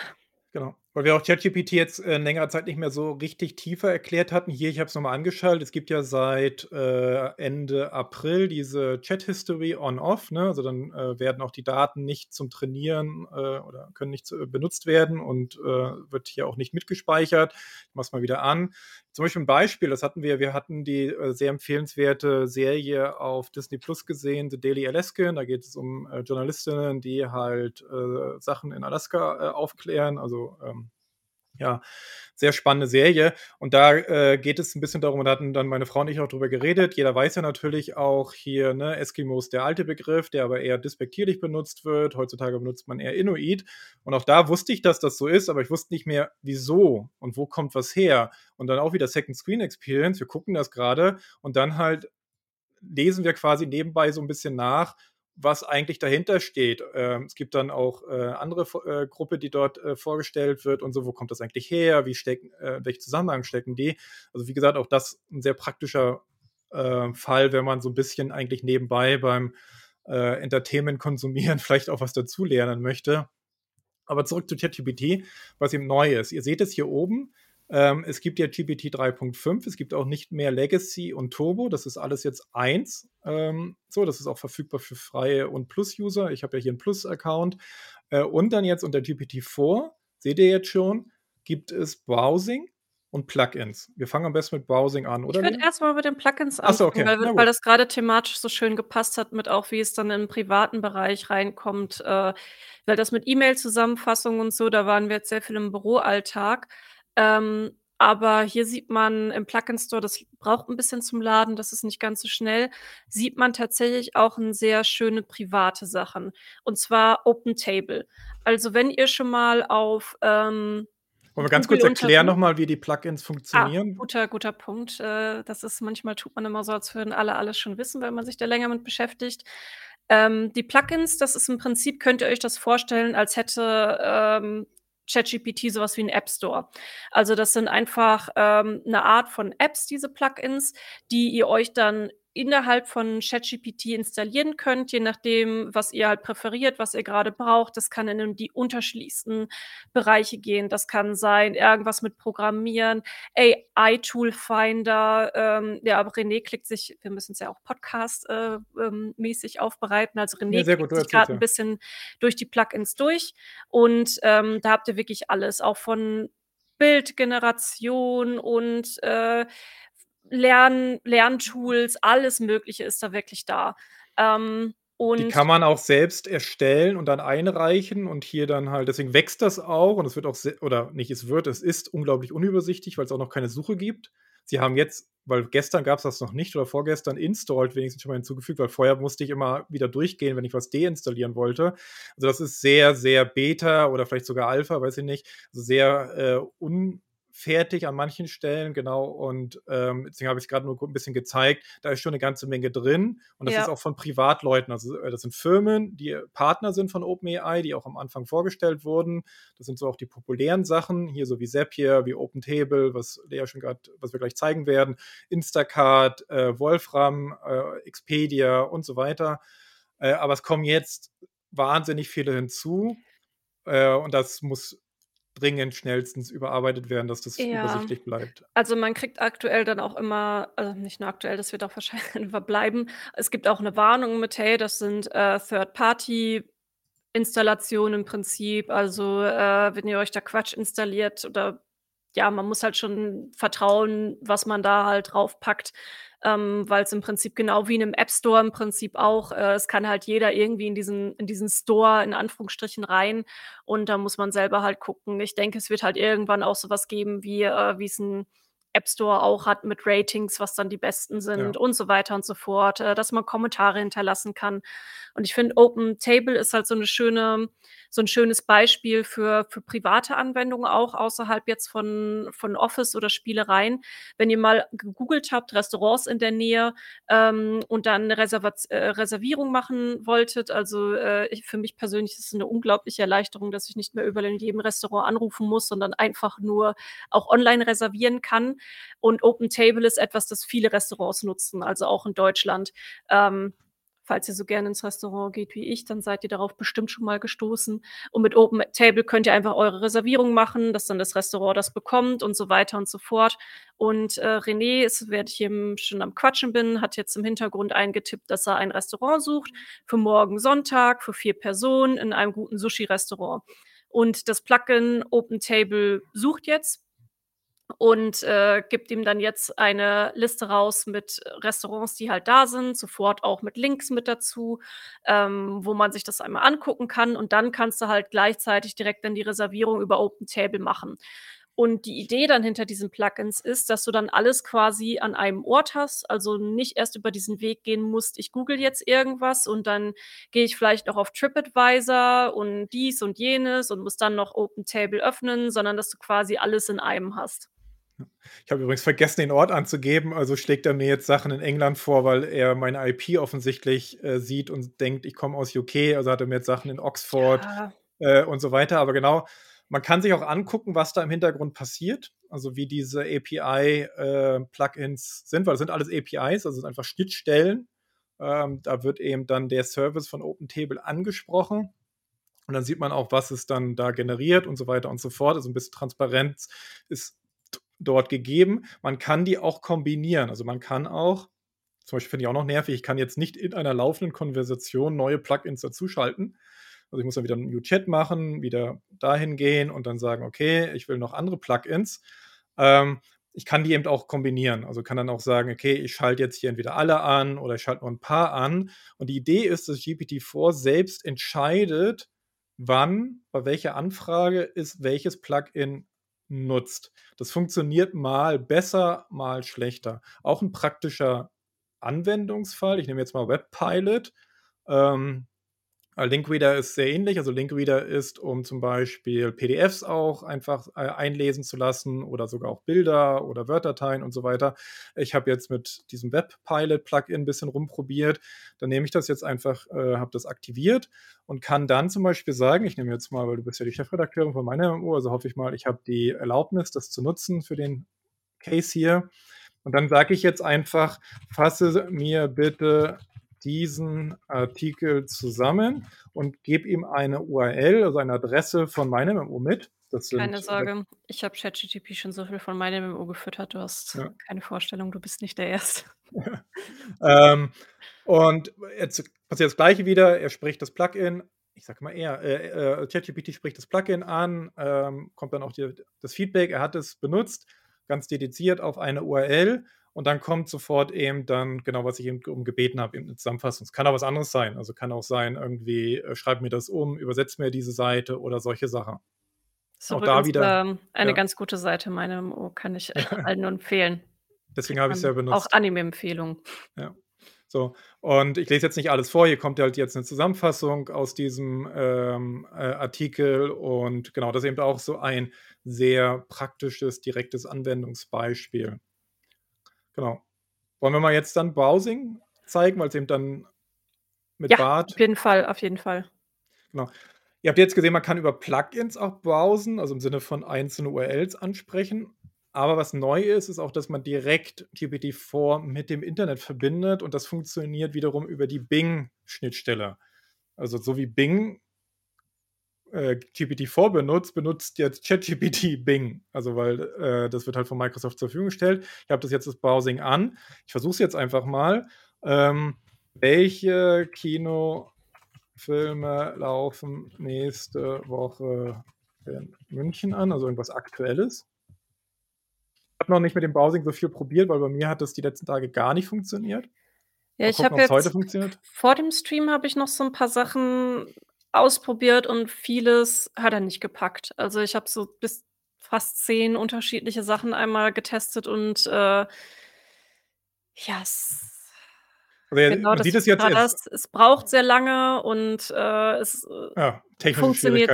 Genau. Weil wir auch ChatGPT jetzt äh, in längerer Zeit nicht mehr so richtig tiefer erklärt hatten. Hier, ich habe es nochmal angeschaltet. Es gibt ja seit äh, Ende April diese Chat-History on-off. Ne? Also dann äh, werden auch die Daten nicht zum Trainieren äh, oder können nicht zu, benutzt werden und äh, wird hier auch nicht mitgespeichert. Ich mache es mal wieder an. Zum Beispiel ein Beispiel, das hatten wir, wir hatten die äh, sehr empfehlenswerte Serie auf Disney Plus gesehen, The Daily Alaskan. Da geht es um Journalistinnen, die halt Sachen in Alaska aufklären, also ähm, ja, sehr spannende Serie. Und da äh, geht es ein bisschen darum, und da hatten dann meine Frau und ich auch drüber geredet. Jeder weiß ja natürlich auch hier, ne, Eskimos, der alte Begriff, der aber eher despektierlich benutzt wird. Heutzutage benutzt man eher Inuit. Und auch da wusste ich, dass das so ist, aber ich wusste nicht mehr, wieso und wo kommt was her. Und dann auch wieder Second Screen Experience. Wir gucken das gerade und dann halt lesen wir quasi nebenbei so ein bisschen nach was eigentlich dahinter steht. Ähm, es gibt dann auch äh, andere äh, Gruppe, die dort äh, vorgestellt wird und so, wo kommt das eigentlich her, wie stecken, äh, welche Zusammenhang stecken die. Also wie gesagt, auch das ein sehr praktischer äh, Fall, wenn man so ein bisschen eigentlich nebenbei beim Entertainment konsumieren vielleicht auch was dazulernen möchte. Aber zurück zu ChatGPT, was eben neu ist. Ihr seht es hier oben, ähm, es gibt ja GPT 3.5, es gibt auch nicht mehr Legacy und Turbo, das ist alles jetzt eins. Ähm, so, das ist auch verfügbar für freie und Plus-User. Ich habe ja hier einen Plus-Account. Äh, und dann jetzt unter GPT-4, seht ihr jetzt schon, gibt es Browsing und Plugins. Wir fangen am besten mit Browsing an, oder? Ich würde erstmal mit den Plugins anfangen, so, okay. weil, weil, das gerade thematisch so schön gepasst hat mit auch, wie es dann im privaten Bereich reinkommt. Äh, weil das mit E-Mail-Zusammenfassung und so, da waren wir jetzt sehr viel im Büroalltag. Ähm, aber hier sieht man im Plugin Store, das braucht ein bisschen zum Laden, das ist nicht ganz so schnell, sieht man tatsächlich auch ein sehr schöne private Sachen. Und zwar Open Table. Also wenn ihr schon mal auf ähm, wollen wir ganz kurz erklären nochmal, wie die Plugins funktionieren? Ah, guter, guter Punkt. Äh, das ist manchmal tut man immer so, als würden alle alles schon wissen, wenn man sich da länger mit beschäftigt. Ähm, die Plugins, das ist im Prinzip, könnt ihr euch das vorstellen, als hätte ähm, ChatGPT sowas wie ein App Store. Also das sind einfach ähm, eine Art von Apps, diese Plugins, die ihr euch dann innerhalb von ChatGPT installieren könnt, je nachdem, was ihr halt präferiert, was ihr gerade braucht. Das kann in die unterschiedlichsten Bereiche gehen. Das kann sein, irgendwas mit Programmieren, AI-Tool-Finder. Ähm, ja, aber René klickt sich, wir müssen es ja auch Podcast-mäßig äh, ähm, aufbereiten. Also René ja, klickt sich gerade ein bisschen durch die Plugins durch. Und ähm, da habt ihr wirklich alles, auch von Bildgeneration und äh, Lern Lerntools, alles Mögliche ist da wirklich da. Ähm, und die kann man auch selbst erstellen und dann einreichen und hier dann halt, deswegen wächst das auch und es wird auch, oder nicht, es wird, es ist unglaublich unübersichtlich, weil es auch noch keine Suche gibt. Sie haben jetzt, weil gestern gab es das noch nicht oder vorgestern installed wenigstens schon mal hinzugefügt, weil vorher musste ich immer wieder durchgehen, wenn ich was deinstallieren wollte. Also das ist sehr, sehr Beta oder vielleicht sogar Alpha, weiß ich nicht. Also sehr äh, un fertig an manchen Stellen, genau. Und ähm, deswegen habe ich es gerade nur ein bisschen gezeigt. Da ist schon eine ganze Menge drin. Und das Ja. ist auch von Privatleuten. Also äh, das sind Firmen, die Partner sind von OpenAI, die auch am Anfang vorgestellt wurden. Das sind so auch die populären Sachen, hier so wie Zapier, wie OpenTable, was Lea schon gerade, was wir gleich zeigen werden, Instacart, äh, Wolfram, äh, Expedia und so weiter. Äh, aber es kommen jetzt wahnsinnig viele hinzu. Äh, und das muss dringend schnellstens überarbeitet werden, dass das Ja. übersichtlich bleibt. Also, man kriegt aktuell dann auch immer also, nicht nur aktuell, das wird auch wahrscheinlich verbleiben. Es gibt auch 'ne Warnung mit: „Hey, das sind, äh, Third-Party-Installationen im Prinzip. Also, äh, wenn ihr euch da Quatsch installiert oder“ ja, man muss halt schon vertrauen, was man da halt draufpackt, ähm, weil's im Prinzip genau wie in 'nem App Store im Prinzip auch äh, es kann halt jeder irgendwie in diesen in diesen Store in Anführungsstrichen rein und da muss man selber halt gucken. Ich denke, es wird halt irgendwann auch so was geben wie äh, wie's 'n App Store auch hat mit Ratings, was dann die besten sind Ja. und so weiter und so fort, äh, dass man Kommentare hinterlassen kann. Und ich finde, OpenTable ist halt so 'ne schöne so 'n schönes Beispiel für für private Anwendungen auch außerhalb jetzt von von Office oder Spielereien. Wenn ihr mal gegoogelt habt, Restaurants in der Nähe, ähm, und dann 'ne Reservat äh, Reservierung machen wolltet, also, äh, ich für mich persönlich ist es 'ne unglaubliche Erleichterung, dass ich nicht mehr überall in jedem Restaurant anrufen muss, sondern einfach nur auch online reservieren kann. Und OpenTable ist etwas, das viele Restaurants nutzen, also auch in Deutschland. Ähm, falls ihr so gerne ins Restaurant geht wie ich, dann seid ihr darauf bestimmt schon mal gestoßen. Und mit OpenTable könnt ihr einfach eure Reservierung machen, dass dann das Restaurant das bekommt und so weiter und so fort. Und, äh, René ist während ich eben schon am Quatschen bin, hat jetzt im Hintergrund eingetippt, dass er ein Restaurant sucht für morgen Sonntag für 4 Personen in einem guten Sushi-Restaurant. Und das Plugin OpenTable sucht jetzt und, äh, gibt ihm dann jetzt eine Liste raus mit Restaurants, die halt da sind, sofort auch mit Links mit dazu, ähm, wo man sich das einmal angucken kann. Und dann kannst du halt gleichzeitig direkt dann die Reservierung über OpenTable machen. Und die Idee dann hinter diesen Plugins ist, dass du dann alles quasi an einem Ort hast, also nicht erst über diesen Weg gehen musst: „Ich google jetzt irgendwas und dann gehe ich vielleicht noch auf TripAdvisor und dies und jenes und muss dann noch OpenTable öffnen“, sondern dass du quasi alles in einem hast. Ich habe übrigens vergessen, den Ort anzugeben, also schlägt er mir jetzt Sachen in England vor, weil er meine IP offensichtlich, äh, sieht und denkt, ich komme aus UK, also hat er mir jetzt Sachen in Oxford, Ja. äh, und so weiter. Aber genau, man kann sich auch angucken, was da im Hintergrund passiert, also wie diese API, äh, sind, weil das sind alles APIs, also sind einfach Schnittstellen. Ähm, da wird eben dann der Service von OpenTable angesprochen. Und dann sieht man auch, was es dann da generiert und so weiter und so fort. Also 'n bisschen Transparenz ist dort gegeben. Man kann die auch kombinieren. Also, man kann auch zum Beispiel finde ich auch noch nervig, ich kann jetzt nicht in einer laufenden Konversation neue Plugins dazuschalten. Also, ich muss dann wieder 'n New Chat machen, wieder dahin gehen und dann sagen: „Okay, ich will noch andere Plugins.“ Ähm, ich kann die eben auch kombinieren. Also, kann dann auch sagen: „Okay, ich schalte jetzt hier entweder alle an oder ich schalte nur 'n paar an.“ Und die Idee ist, dass GPT-4 selbst entscheidet, wann bei welcher Anfrage es welches Plugin nutzt. Das funktioniert mal besser, mal schlechter. Auch 'n praktischer Anwendungsfall, ich nehme jetzt mal Webpilot. Ähm, äh, Linkreader ist sehr ähnlich. Also, Linkreader ist, um zum Beispiel PDFs auch einfach, äh, einlesen zu lassen oder sogar auch Bilder oder Word-Dateien und so weiter. Ich habe jetzt mit diesem Webpilot-Plugin 'n bisschen rumprobiert. Dann nehme ich das jetzt einfach äh, habe das aktiviert und kann dann zum Beispiel sagen ich nehme jetzt mal weil du bist ja die Chefredakteurin von meiner MMO, also hoffe ich mal, ich habe die Erlaubnis, das zu nutzen für den Case hier. Und dann sage ich jetzt einfach: „Fasse mir bitte diesen Artikel zusammen“ und gebe ihm eine URL, also eine Adresse von meiner MMO mit. Das sind Keine Sorge, ich habe ChatGTP schon so viel von meiner MMO gefüttert. Du hast Ja. keine Vorstellung, du bist nicht der Erste. Ähm, und jetzt passiert das Gleiche wieder. Er spricht das Plugin ich sage mal er, äh, äh, ChatGPT spricht das Plugin an, ähm, kommt dann auch die das Feedback. Er hat es benutzt, ganz dediziert auf eine URL und dann kommt sofort eben dann genau, was ich eben drum gebeten habe, eben 'ne Zusammenfassung. Es kann auch was anderes sein. Also, kann auch sein irgendwie, äh, schreib mir das um, übersetze mir diese Seite oder solche Sachen. Ist Auch da wieder ähm, eine ja. ganz gute Seite, meine MMO, kann ich allen nur empfehlen. Deswegen habe ich's Ähm, ja auch benutzt. Anime-Empfehlung. Ja. So, und ich lese jetzt nicht alles vor, hier kommt halt jetzt eine Zusammenfassung aus diesem ähm, äh, Artikel und genau, das ist eben auch so ein sehr praktisches, direktes Anwendungsbeispiel. Genau. Wollen wir mal jetzt dann Browsing zeigen, weil es eben dann mit Ja, Bart. auf jeden Fall, auf jeden Fall. Genau. Ihr habt jetzt gesehen, man kann über Plugins auch browsen, also im Sinne von einzelne URLs ansprechen. Aber was neu ist, ist auch, dass man direkt GPT-4 mit dem Internet verbindet und das funktioniert wiederum über die Bing-Schnittstelle. Also so wie Bing äh, GPT-4 benutzt, benutzt jetzt ChatGPT Bing. Also weil äh, das wird halt von Microsoft zur Verfügung gestellt. Ich habe das jetzt das Browsing an. Ich versuche es jetzt einfach mal. Ähm, welche Kinofilme laufen nächste Woche in München an? Also irgendwas Aktuelles habe noch nicht mit dem Browsing so viel probiert, weil bei mir hat das die letzten Tage gar nicht funktioniert. Ja, Mal ich habe jetzt heute funktioniert. vor dem Stream habe ich noch so ein paar Sachen ausprobiert und vieles hat er nicht gepackt. Also, ich habe so bis fast 10 unterschiedliche Sachen einmal getestet und, äh ja, es Also, genau, das sieht es jetzt das. Es braucht sehr lange und, äh, es, äh, ja, funktioniert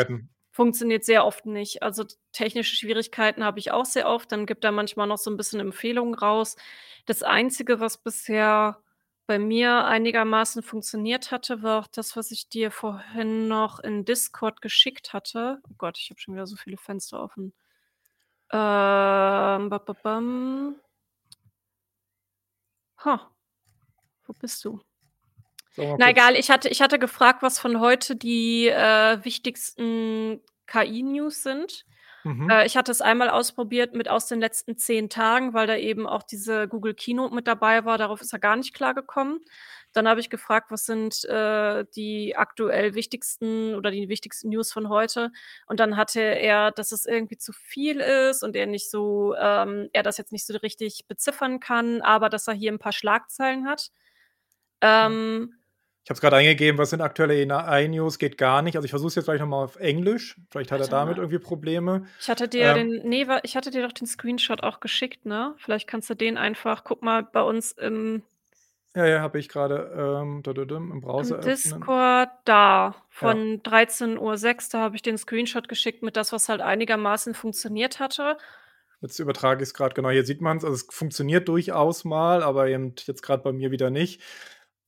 funktioniert sehr oft nicht. Also, technische Schwierigkeiten habe ich auch sehr oft. Dann gibt er manchmal noch so 'n bisschen Empfehlungen raus. Das Einzige, was bisher bei mir einigermaßen funktioniert hatte, war auch das, was ich dir vorhin noch in Discord geschickt hatte. Oh Gott, ich habe schon wieder so viele Fenster offen. Ähm, ba ba bam. Ha. Wo bist du? Na egal, ich hatte ich hatte gefragt, was von heute die, äh, wichtigsten KI-News sind. Mhm. Äh, ich hatte es einmal ausprobiert mit aus den letzten 10 Tagen, weil da eben auch diese Google Keynote mit dabei war. Darauf ist er gar nicht klargekommen. Dann habe ich gefragt, was sind, äh, die aktuell wichtigsten oder die wichtigsten News von heute? Und dann hatte er, dass es irgendwie zu viel ist und er nicht so ähm, er das jetzt nicht so richtig beziffern kann, aber dass er hier 'n paar Schlagzeilen hat. Ähm Ich habe es grad eingegeben, was sind aktuelle AI-News, geht gar nicht. Also, ich versuche es jetzt gleich noch mal auf Englisch. Vielleicht hat er Warte damit mal. irgendwie Probleme. Ich hatte dir Ähm den ne, wa ich hatte dir doch den Screenshot auch geschickt, ne? Vielleicht kannst du den einfach guck mal bei uns im Ja, ja, habe ich grade, ähm, im Browser im öffnen. Discord da Ja. von 13:06 da habe ich den Screenshot geschickt mit das, was halt einigermaßen funktioniert hatte. Jetzt übertrage ich's grad, genau, hier sieht man's. Also, es funktioniert durchaus mal, aber eben jetzt grad bei mir wieder nicht.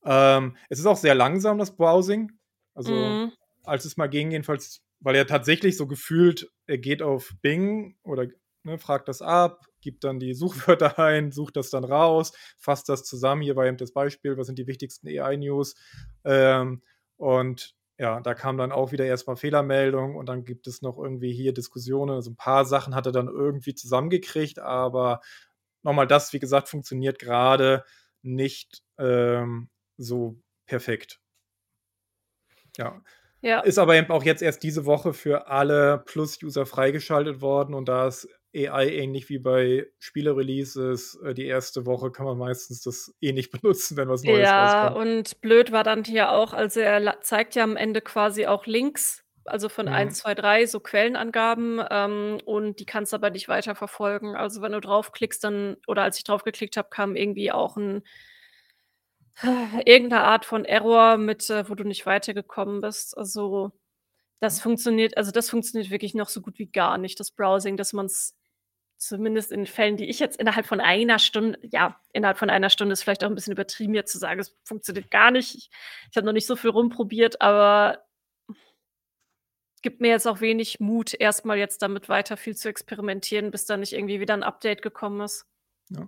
Ähm, es ist auch sehr langsam, das Browsing. Also, Mhm. als es mal ging jedenfalls weil er tatsächlich so gefühlt er geht auf Bing oder, ne, fragt das ab, gibt dann die Suchwörter ein, sucht das dann raus, fasst das zusammen. Hier war eben das Beispiel, was sind die wichtigsten AI-News? Ähm, und ja, da kam dann auch wieder erst mal Fehlermeldung und dann gibt es noch irgendwie hier Diskussionen. Also, 'n paar Sachen hat er dann irgendwie zusammengekriegt, aber noch mal das, wie gesagt, funktioniert grade nicht, ähm, so perfekt. Ja. Ja. Ist aber eben auch jetzt erst diese Woche für alle Plus-User freigeschaltet worden und da ist AI ähnlich wie bei Spiele-Releases, äh, die erste Woche kann man meistens das eh nicht benutzen, wenn was Neues Ja, rauskommt. und blöd war dann hier auch also, er zeigt ja am Ende quasi auch Links, also, von 1, Mhm. 2, 3 so Quellenangaben, ähm, und die kannst du aber nicht weiterverfolgen. Also, wenn du draufklickst, dann oder als ich drauf geklickt habe, kam irgendwie auch 'n irgend 'ne Art von Error mit, äh wo du nicht weitergekommen bist. Also, das funktioniert also, das funktioniert wirklich noch so gut wie gar nicht, das Browsing, dass man's zumindest in Fällen, die ich jetzt innerhalb von einer Stunde ja, innerhalb von einer Stunde ist vielleicht auch 'n bisschen übertrieben, jetzt zu sagen, es funktioniert gar nicht. Ich ich habe noch nicht so viel rumprobiert, aber gibt mir jetzt auch wenig Mut, erst mal jetzt damit weiter viel zu experimentieren, bis da nicht irgendwie wieder 'n Update gekommen ist. Ja.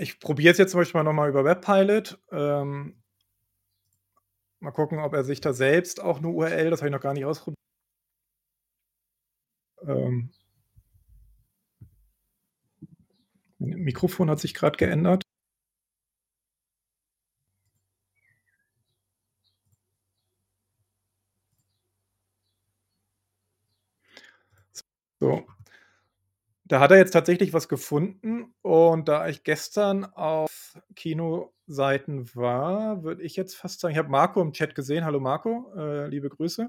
Ich probiere es jetzt zum Beispiel mal noch mal über Webpilot. Ähm mal gucken, ob er sich da selbst auch 'ne URL das habe ich noch gar nicht ausprob Ähm Mikrofon hat sich grad geändert. So. Da hat er jetzt tatsächlich was gefunden und da ich gestern auf Kinoseiten war, würde ich jetzt fast sagen ich habe Marco im Chat gesehen. Hallo Marco, äh, liebe Grüße.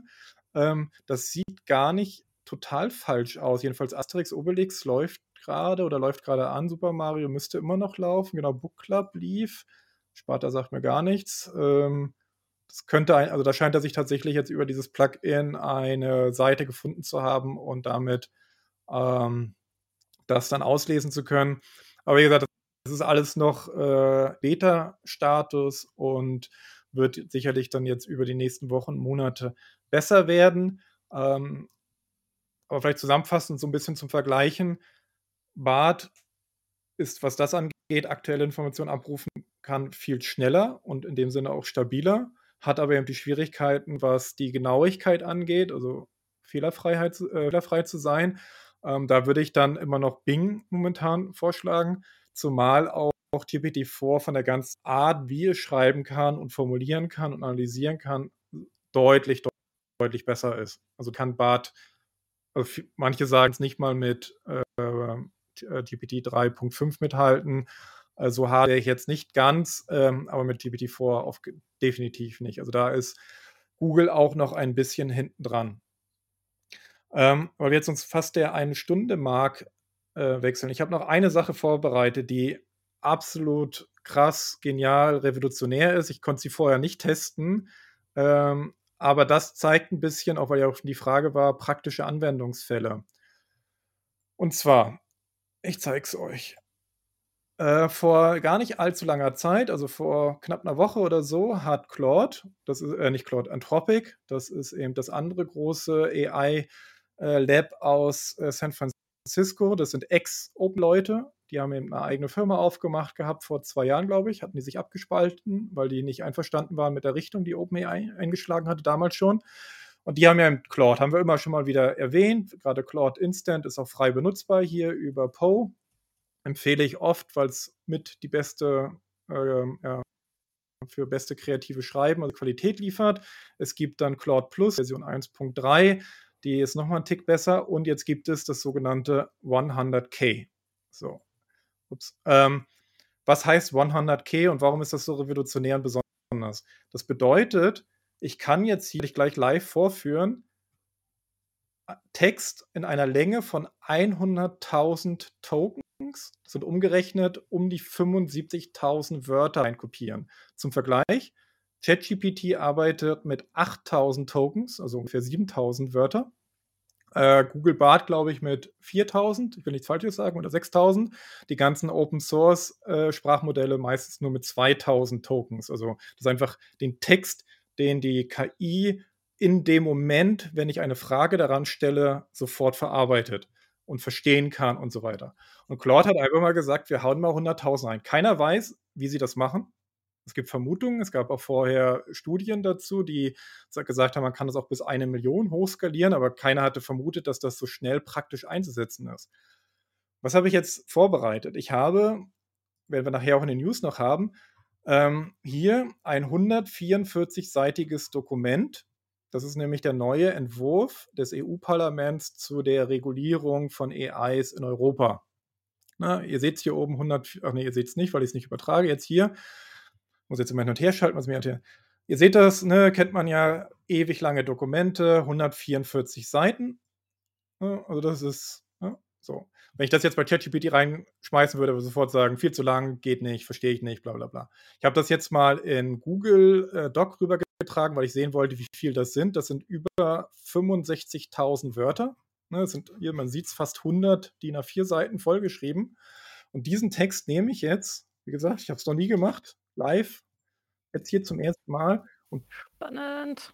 Ähm, das sieht gar nicht total falsch aus. Jedenfalls Asterix Obelix läuft gerade oder läuft gerade an. Super Mario müsste immer noch laufen. Genau, Book Club lief. Sparta sagt mir gar nichts. Ähm, das könnte ein, also da scheint er sich tatsächlich jetzt über dieses Plugin eine Seite gefunden zu haben und damit ähm, das dann auslesen zu können. Aber wie gesagt, das ist alles noch äh, Beta-Status und wird sicherlich dann jetzt über die nächsten Wochen, Monate besser werden. Ähm, aber vielleicht zusammenfassend so ein bisschen zum Vergleichen. BART ist, was das angeht, aktuelle Informationen abrufen kann, viel schneller und in dem Sinne auch stabiler, hat aber eben die Schwierigkeiten, was die Genauigkeit angeht, also Fehlerfreiheit, äh, fehlerfrei zu sein. Ähm, da würde ich dann immer noch Bing momentan vorschlagen, zumal auch auch GPT-4 von der ganzen Art, wie es schreiben kann und formulieren kann und analysieren kann, deutlich, deutlich besser ist. Also kann BART, also manche sagen es nicht mal mit äh, GPT 3.5 mithalten. Also habe ich jetzt nicht ganz, ähm, aber mit GPT-4 auf, definitiv nicht. Also da ist Google auch noch ein bisschen hinten dran. Ähm, weil wir jetzt uns fast der eine Stunde Mark äh, wechseln. Ich habe noch eine Sache vorbereitet, die absolut krass, genial, revolutionär ist. Ich konnte sie vorher nicht testen. Ähm, aber das zeigt ein bisschen, auch weil ja auch schon die Frage war, praktische Anwendungsfälle. Und zwar, ich zeige es euch. Äh, vor gar nicht allzu langer Zeit, also vor knapp einer Woche oder so, hat Claude, das ist äh, nicht Claude, Anthropic, das ist eben das andere große AI-Lab äh, aus äh, San Francisco, das sind Ex-Open-Leute, die haben eben eine eigene Firma aufgemacht gehabt vor zwei Jahren, glaube ich, hatten die sich abgespalten, weil die nicht einverstanden waren mit der Richtung, die OpenAI eingeschlagen hatte, damals schon. Und die haben ja im Claude, haben wir immer schon mal wieder erwähnt. Gerade Claude Instant ist auch frei benutzbar hier über Poe empfehle ich oft, weil es mit die beste, äh, ja, für beste kreative Schreiben, also Qualität liefert. Es gibt dann Claude Plus, Version 1.3, die ist nochmal einen Tick besser. Und jetzt gibt es das sogenannte 100K. So. Ähm, was heißt 100K und warum ist das so revolutionär und besonders? Das bedeutet, ich kann jetzt hier gleich live vorführen, Text in einer Länge von 100.000 Tokens sind umgerechnet um die 75.000 Wörter einkopieren. Zum Vergleich, ChatGPT arbeitet mit 8000 Tokens, also ungefähr 7000 Wörter. Äh, Google Bart, glaube ich, mit 4000, ich will nichts Falsches sagen, oder 6000. Die ganzen Open Source äh, Sprachmodelle meistens nur mit 2000 Tokens. Also das ist einfach den Text, den die KI in dem Moment, wenn ich eine Frage daran stelle, sofort verarbeitet und verstehen kann und so weiter. Und Claude hat einfach mal gesagt, wir hauen mal 100.000 ein. Keiner weiß, wie sie das machen. Es gibt Vermutungen, es gab auch vorher Studien dazu, die gesagt haben, man kann das auch bis eine Million hochskalieren, aber keiner hatte vermutet, dass das so schnell praktisch einzusetzen ist. Was habe ich jetzt vorbereitet? Ich habe, werden wir nachher auch in den News noch haben, ähm, hier ein 144-seitiges Dokument das ist nämlich der neue Entwurf des EU-Parlaments zu der Regulierung von AIs in Europa. Na, ihr seht es hier oben 100, ach nee, ihr seht es nicht, weil ich es nicht übertrage. Jetzt hier, muss jetzt immer hin und her schalten, was mir hier. Ihr seht das, ne, kennt man ja, ewig lange Dokumente, 144 Seiten. Ne, also das ist ne, so. Wenn ich das jetzt bei ChatGPT reinschmeißen würde, würde ich sofort sagen, viel zu lang, geht nicht, verstehe ich nicht, bla bla bla. Ich habe das jetzt mal in Google äh, Doc rübergebracht getragen, weil ich sehen wollte, wie viel das sind. Das sind über 65.000 Wörter. Ne, sind, hier, man sieht es, fast 100 DIN A4 Seiten vollgeschrieben. Und diesen Text nehme ich jetzt, wie gesagt, ich habe es noch nie gemacht, live, jetzt hier zum ersten Mal und Spannend.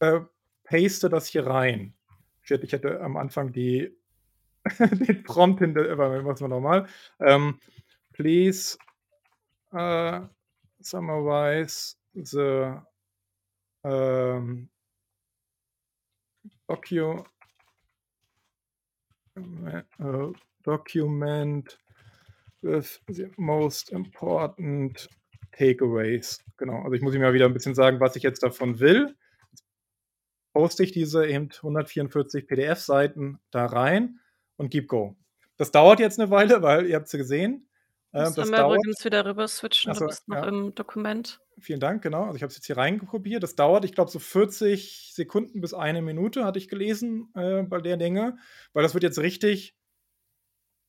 Äh, paste das hier rein. Ich hätte am Anfang die, den Prompt hinter, äh, machen wir nochmal. Ähm, please uh, summarize the um, docu uh, document with the most important takeaways. Genau, also ich muss ihm ja wieder ein bisschen sagen, was ich jetzt davon will. Jetzt poste ich diese eben 144 PDF-Seiten da rein und gib Go. Das dauert jetzt eine Weile, weil ihr habt es gesehen, Ähm, das wir dauert. übrigens wieder rüber switchen. Ach Du bist noch ja. im Dokument. Vielen Dank, genau. Also ich habe es jetzt hier reinprobiert. Das dauert, ich glaube, so 40 Sekunden bis eine Minute, hatte ich gelesen, äh, bei der Länge. Weil das wird jetzt richtig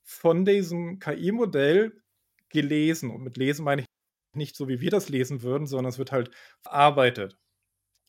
von diesem KI-Modell gelesen. Und mit lesen meine ich nicht so, wie wir das lesen würden, sondern es wird halt verarbeitet.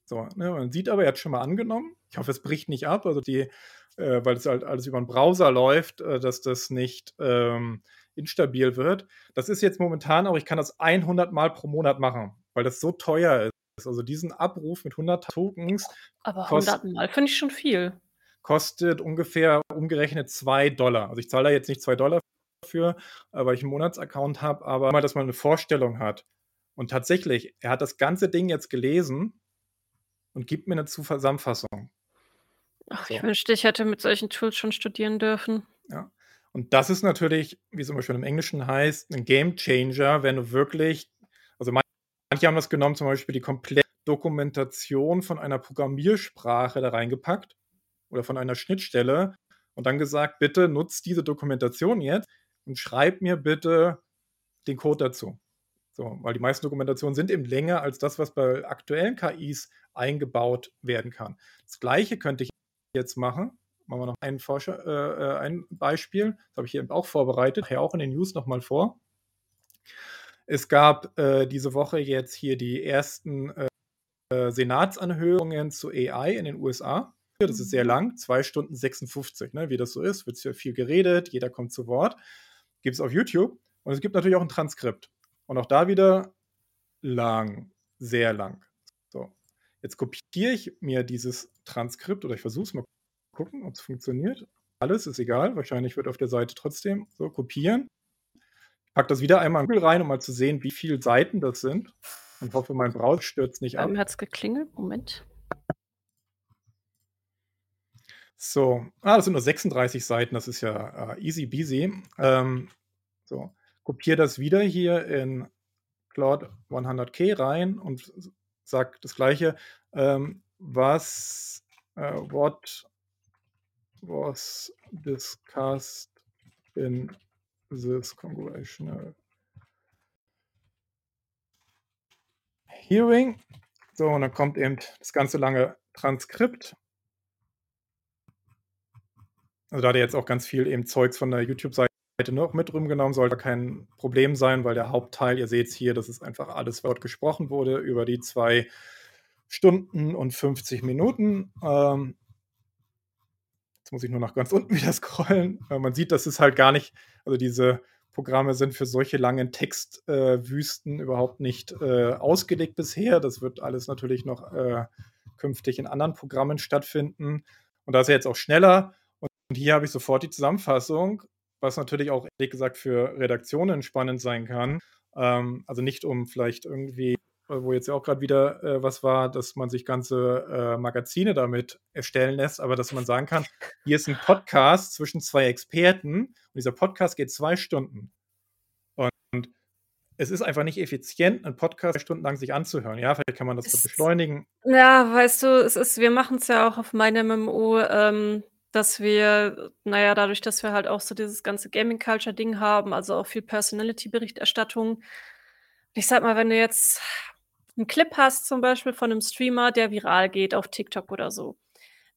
So, ne, man sieht aber, er hat schon mal angenommen. Ich hoffe, es bricht nicht ab, also die, äh, weil es halt alles über einen Browser läuft, äh, dass das nicht ähm, instabil wird. Das ist jetzt momentan auch, ich kann das 100 Mal pro Monat machen, weil das so teuer ist. Also diesen Abruf mit 100 Tokens Aber Kost- 100 Mal finde ich schon viel. Kostet ungefähr umgerechnet 2 Dollar. Also ich zahle da jetzt nicht 2 Dollar für, äh, weil ich einen Monatsaccount habe, aber mal, dass man eine Vorstellung hat. Und tatsächlich, er hat das ganze Ding jetzt gelesen und gibt mir eine Zusammenfassung. Ach, So. ich wünschte, ich hätte mit solchen Tools schon studieren dürfen. Und das ist natürlich, wie es immer schon im Englischen heißt, ein Game Changer, wenn du wirklich, also man- manche haben das genommen, zum Beispiel die komplette Dokumentation von einer Programmiersprache da reingepackt oder von einer Schnittstelle und dann gesagt, bitte nutzt diese Dokumentation jetzt und schreib mir bitte den Code dazu. So, weil die meisten Dokumentationen sind eben länger als das, was bei aktuellen KIs eingebaut werden kann. Das gleiche könnte ich jetzt machen. Machen wir noch ein, Forscher, äh, äh, ein Beispiel. Das habe ich hier eben auch vorbereitet, nachher auch in den News nochmal vor. Es gab äh, diese Woche jetzt hier die ersten äh, äh, Senatsanhörungen zu AI in den USA. Das ist sehr lang, 2 Stunden 56, ne? wie das so ist. Wird ja viel geredet, jeder kommt zu Wort. Gibt es auf YouTube. Und es gibt natürlich auch ein Transkript. Und auch da wieder lang, sehr lang. So, jetzt kopiere ich mir dieses Transkript oder ich versuche es mal gucken, ob es funktioniert. Alles ist egal, wahrscheinlich wird auf der Seite trotzdem so kopieren. Ich packe das wieder einmal in Google rein, um mal zu sehen, wie viele Seiten das sind. Und hoffe, mein Browser stürzt nicht ab. Ähm, Hat es geklingelt? Moment. So, ah, das sind nur 36 Seiten, das ist ja äh, easy peasy. Ähm, so, kopiere das wieder hier in Claude 100k rein und sag das gleiche. Ähm, was, äh, what was discussed in this congressional hearing? So, und dann kommt eben das ganze lange Transkript. Also da hat er jetzt auch ganz viel eben Zeugs von der YouTube-Seite noch mit rumgenommen, sollte kein Problem sein, weil der Hauptteil, ihr seht es hier, das ist einfach alles, was dort gesprochen wurde, über die zwei Stunden und 50 Minuten. Ähm, jetzt muss ich nur noch ganz unten wieder scrollen. Äh, man sieht, das ist halt gar nicht, also diese Programme sind für solche langen Textwüsten äh, überhaupt nicht äh, ausgelegt bisher. Das wird alles natürlich noch äh, künftig in anderen Programmen stattfinden. Und da ist er jetzt auch schneller. Und hier habe ich sofort die Zusammenfassung, was natürlich auch ehrlich gesagt für Redaktionen spannend sein kann. Ähm, also nicht um vielleicht irgendwie, äh, wo jetzt ja auch gerade wieder äh, was war, dass man sich ganze äh, Magazine damit erstellen lässt, aber dass man sagen kann, hier ist ein Podcast zwischen zwei Experten und dieser Podcast geht zwei Stunden. Und, und es ist einfach nicht effizient, einen Podcast zwei Stunden lang sich anzuhören. Ja, vielleicht kann man das so Es- beschleunigen. Ja, weißt du, es ist, wir machen es ja auch auf meinem MMO, ähm, dass wir, naja, dadurch, dass wir halt auch so dieses ganze Gaming-Culture-Ding haben, also auch viel Personality-Berichterstattung. Ich sag mal, wenn du jetzt einen Clip hast, zum Beispiel von einem Streamer, der viral geht auf TikTok oder so,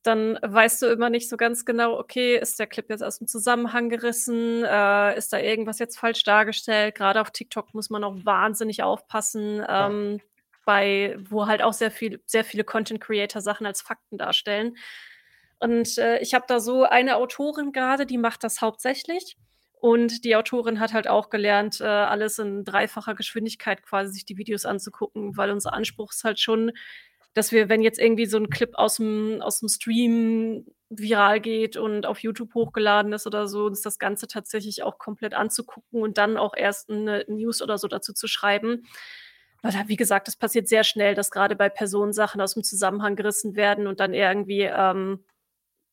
dann weißt du immer nicht so ganz genau, okay, ist der Clip jetzt aus dem Zusammenhang gerissen? Äh, ist da irgendwas jetzt falsch dargestellt? Gerade auf TikTok muss man auch wahnsinnig aufpassen, ähm, bei, wo halt auch sehr viel, sehr viele Content Creator Sachen als Fakten darstellen. Und äh, ich habe da so eine Autorin gerade, die macht das hauptsächlich. Und die Autorin hat halt auch gelernt, äh, alles in dreifacher Geschwindigkeit quasi sich die Videos anzugucken, weil unser Anspruch ist halt schon, dass wir, wenn jetzt irgendwie so ein Clip aus dem, aus dem Stream viral geht und auf YouTube hochgeladen ist oder so, uns das Ganze tatsächlich auch komplett anzugucken und dann auch erst eine News oder so dazu zu schreiben. Weil, wie gesagt, es passiert sehr schnell, dass gerade bei Personen Sachen aus dem Zusammenhang gerissen werden und dann irgendwie ähm,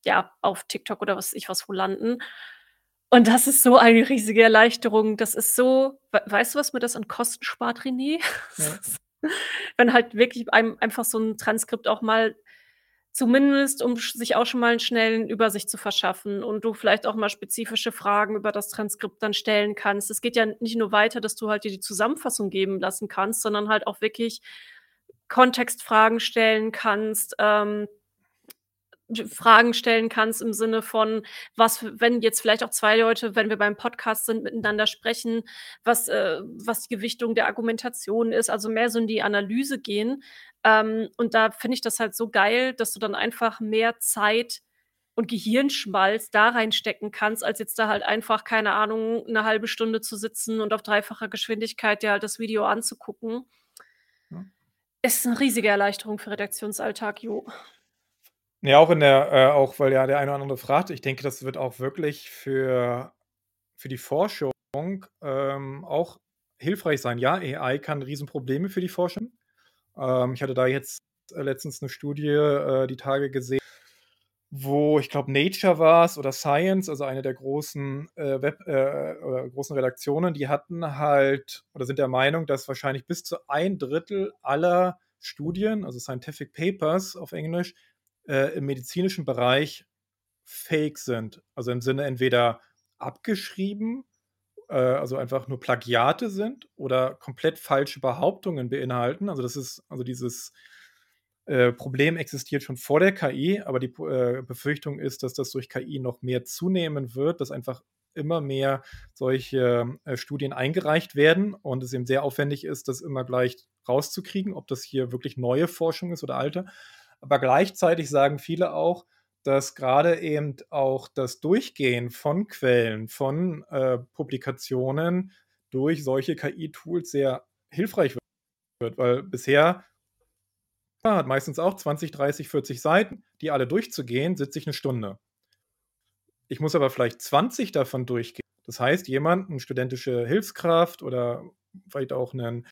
ja, auf TikTok oder was ich was wo landen. Und das ist so eine riesige Erleichterung. Das ist so, we weißt du, was mir das an Kosten spart, René? Ja. Wenn halt wirklich einem einfach so ein Transkript auch mal Zumindest, um sich auch schon mal 'n schnellen Übersicht zu verschaffen und du vielleicht auch mal spezifische Fragen über das Transkript dann stellen kannst. Es geht ja nicht nur weiter, dass du halt dir die Zusammenfassung geben lassen kannst, sondern halt auch wirklich Kontextfragen stellen kannst, ähm, Fragen stellen kannst im Sinne von, was wenn jetzt vielleicht auch 2 Leute, wenn wir beim Podcast sind, miteinander sprechen, was äh, was die Gewichtung der Argumentation ist, also mehr so in die Analyse gehen. Ähm, und da finde ich das halt so geil, dass du dann einfach mehr Zeit und Gehirnschmalz da reinstecken kannst, als jetzt da halt einfach, keine Ahnung, 'ne halbe Stunde zu sitzen und auf dreifacher Geschwindigkeit dir halt das Video anzugucken. Ja. Ist 'ne riesige Erleichterung für Redaktionsalltag, jo. Ja, auch in der äh, auch weil ja der eine oder andere fragt, ich denke, das wird auch wirklich für für die Forschung, ähm, auch hilfreich sein. Ja, AI kann Riesenprobleme für die Forschung. Ähm, ich hatte da jetzt äh, letztens 'ne Studie, äh, die Tage gesehen, wo ich glaube, Nature war's oder Science, also eine der großen, äh, Web äh, oder großen Redaktionen, die hatten halt oder sind der Meinung, dass wahrscheinlich bis zu 1/3 aller Studien, also Scientific Papers auf Englisch, äh, im medizinischen Bereich fake sind. Also im Sinne entweder abgeschrieben, äh, also einfach nur Plagiate sind oder komplett falsche Behauptungen beinhalten. Also das ist also dieses, äh, Problem existiert schon vor der KI, aber die äh, Befürchtung ist, dass das durch KI noch mehr zunehmen wird, dass einfach immer mehr solche, äh, Studien eingereicht werden und es eben sehr aufwendig ist, das immer gleich rauszukriegen, ob das hier wirklich neue Forschung ist oder alte. Aber gleichzeitig sagen viele auch, dass grade eben auch das Durchgehen von Quellen, von, äh, Publikationen durch solche KI-Tools sehr hilfreich wird, weil bisher ja, hat meistens auch 20, 30, 40 Seiten, die alle durchzugehen, sitze ich 'ne Stunde. Ich muss aber vielleicht 20 davon durchgehen. Das heißt, jemand, 'n studentische Hilfskraft oder vielleicht auch 'nen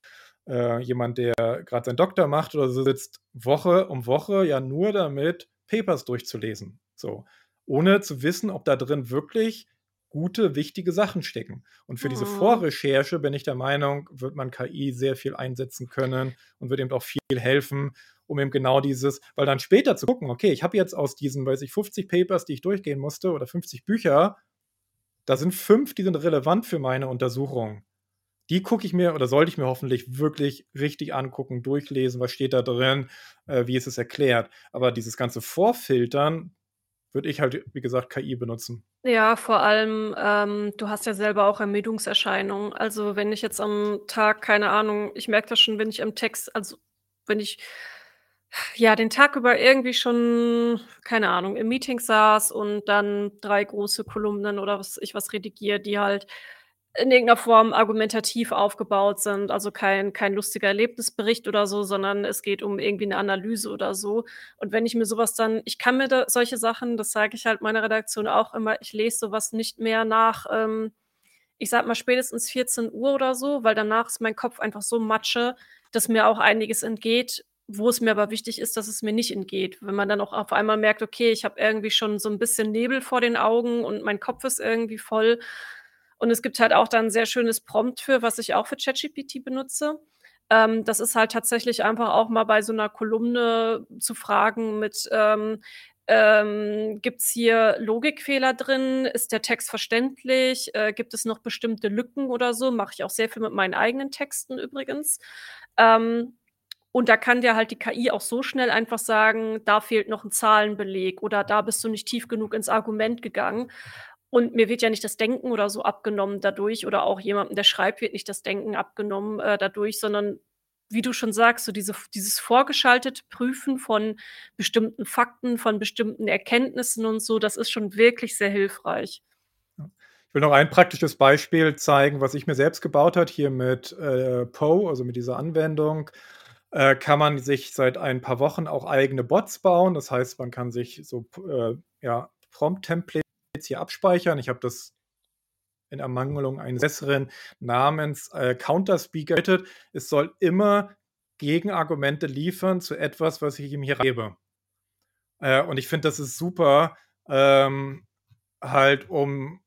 äh, jemand, der grad seinen Doktor macht oder so, sitzt Woche um Woche ja nur damit, Papers durchzulesen, so. Ohne zu wissen, ob da drin wirklich gute, wichtige Sachen stecken. Und für diese Mhm. Vorrecherche bin ich der Meinung, wird man KI sehr viel einsetzen können und wird eben auch viel helfen, um eben genau dieses weil dann später zu gucken: „Okay, ich habe jetzt aus diesen, weiß ich, 50 Papers, die ich durchgehen musste oder 50 Bücher, da sind 5, die sind relevant für meine Untersuchung. Die gucke ich mir oder sollte ich mir hoffentlich wirklich richtig angucken, durchlesen, was steht da drin, äh, wie ist es erklärt. Aber dieses ganze Vorfiltern würde ich halt, wie gesagt, KI benutzen. Ja, vor allem, ähm, du hast ja selber auch Ermüdungserscheinungen. Also, wenn ich jetzt am Tag keine Ahnung, ich merke das schon, wenn ich am Text also, wenn ich, ja, den Tag über irgendwie schon, keine Ahnung, im Meeting saß und dann 3 große Kolumnen oder was ich was redigiere, die halt in irgend 'ner Form argumentativ aufgebaut sind. Also, kein kein lustiger Erlebnisbericht oder so, sondern es geht um irgendwie 'ne Analyse oder so. Und wenn ich mir so was dann ich kann mir da solche Sachen, das sage ich halt meiner Redaktion auch immer, ich lese so was nicht mehr nach, ähm, ich sage mal, spätestens 14:00 oder so, weil danach ist mein Kopf einfach so Matsche, dass mir auch einiges entgeht, wo es mir aber wichtig ist, dass es mir nicht entgeht. Wenn man dann auch auf einmal merkt: „Okay, ich habe irgendwie schon so 'n bisschen Nebel vor den Augen und mein Kopf ist irgendwie voll.“ Und es gibt halt auch da 'n sehr schönes Prompt für, was ich auch für ChatGPT benutze. Ähm, das ist halt tatsächlich einfach auch mal bei so 'ner Kolumne zu fragen mit, ähm, ähm: „Gibt's hier Logikfehler drin? Ist der Text verständlich? Äh, gibt es noch bestimmte Lücken oder so?“ Mache ich auch sehr viel mit meinen eigenen Texten übrigens. Ähm, und da kann dir halt die KI auch so schnell einfach sagen: „Da fehlt noch 'n Zahlenbeleg“ oder „Da bist du nicht tief genug ins Argument gegangen.“ Und mir wird ja nicht das Denken oder so abgenommen dadurch oder auch jemandem, der schreibt, wird nicht das Denken abgenommen, äh, dadurch, sondern wie du schon sagst, so diese dieses vorgeschaltete Prüfen von bestimmten Fakten, von bestimmten Erkenntnissen und so, das ist schon wirklich sehr hilfreich. Ich will noch ein praktisches Beispiel zeigen, was ich mir selbst gebaut hat, hier mit, äh, Poe, also mit dieser Anwendung, äh, kann man sich seit ein paar Wochen auch eigene Bots bauen. Das heißt, man kann sich so äh, ja, Prompt-Templates hier abspeichern. Ich habe das in Ermangelung eines besseren Namens, äh, Counter-Speaker es soll immer Gegenargumente liefern zu etwas, was ich ihm hier gebe. Äh, und ich finde, das ist super, ähm, halt, um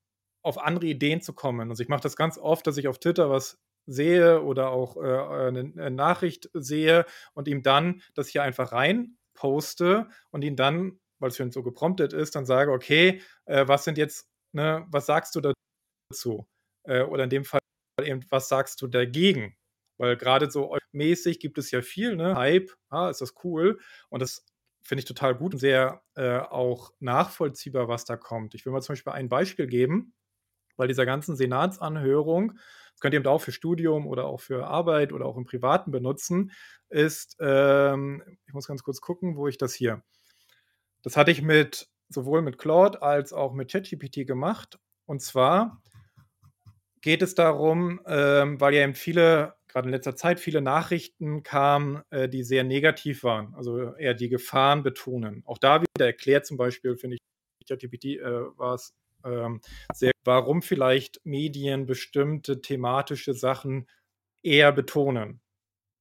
auf andere Ideen zu kommen. Also, ich mache das ganz oft, dass ich auf Twitter was sehe oder auch, äh, äh, 'ne 'ne Nachricht sehe und ihm dann das hier einfach rein poste und ihn dann, weil es schon so gepromptet ist, dann sage, okay, äh, was sind jetzt, ne, was sagst du dazu? Äh, oder in dem Fall eben, was sagst du dagegen? Weil gerade so mäßig gibt es ja viel, ne? Hype, ah, ist das cool. Und das finde ich total gut und sehr äh, auch nachvollziehbar, was da kommt. Ich will mal zum Beispiel ein Beispiel geben, weil dieser ganzen Senatsanhörung, das könnt ihr eben auch für Studium oder auch für Arbeit oder auch im Privaten benutzen, ist, ähm, ich muss ganz kurz gucken, wo ich das hier. Das hatte ich mit sowohl mit Claude als auch mit ChatGPT gemacht. Und zwar geht es darum, ähm, weil ja eben viele gerade in letzter Zeit viele Nachrichten kamen, äh, die sehr negativ waren, also eher die Gefahren betonen. Auch da wieder erklärt zum Beispiel, finde ich, ChatGPT äh, war es ähm, sehr, warum vielleicht Medien bestimmte thematische Sachen eher betonen.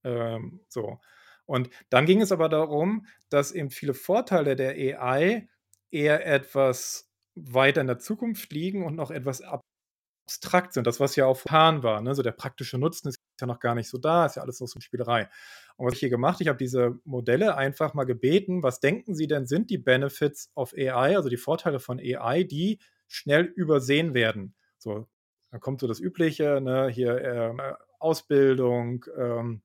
Ähm, so. Und dann ging es aber darum, dass eben viele Vorteile der AI eher etwas weiter in der Zukunft liegen und noch etwas abstrakt sind. Das, was ja auch vorhanden war. Ne? So der praktische Nutzen ist ja noch gar nicht so da, ist ja alles noch so eine Spielerei. Und was ich hier gemacht, ich habe diese Modelle einfach mal gebeten, was denken Sie denn sind die Benefits of AI, also die Vorteile von AI, die schnell übersehen werden. So, dann kommt so das Übliche, ne, hier äh, Ausbildung, ähm,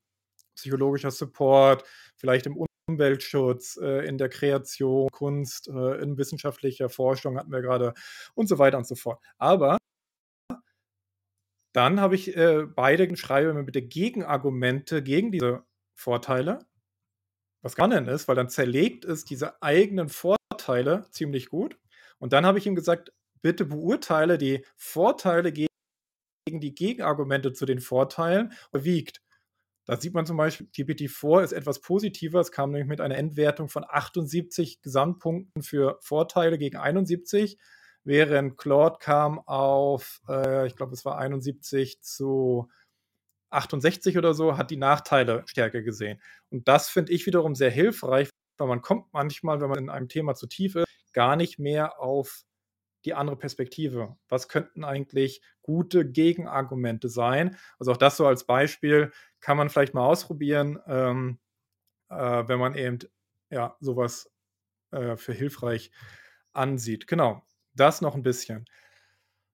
psychologischer Support, vielleicht im Umweltschutz, äh, in der Kreation, Kunst, äh, in wissenschaftlicher Forschung hatten wir gerade und so weiter und so fort. Aber dann habe ich äh, beide schreibe mir bitte Gegenargumente gegen diese Vorteile. Was spannend ist, weil dann zerlegt es diese eigenen Vorteile ziemlich gut. Und dann habe ich ihm gesagt, bitte beurteile die Vorteile gegen die Gegenargumente zu den Vorteilen und wiegt. Da sieht man zum Beispiel, GPT-4 ist etwas positiver. Es kam nämlich mit einer Endwertung von 78 Gesamtpunkten für Vorteile gegen 71 während Claude kam auf, äh, ich glaube, es war 71 zu 68 oder so, hat die Nachteile stärker gesehen. Und das finde ich wiederum sehr hilfreich, weil man kommt manchmal, wenn man in einem Thema zu tief ist, gar nicht mehr auf die andere Perspektive. Was könnten eigentlich gute Gegenargumente sein? Also auch das so als Beispiel kann man vielleicht mal ausprobieren, ähm, äh, wenn man eben ja sowas äh, für hilfreich ansieht. Genau das noch ein bisschen.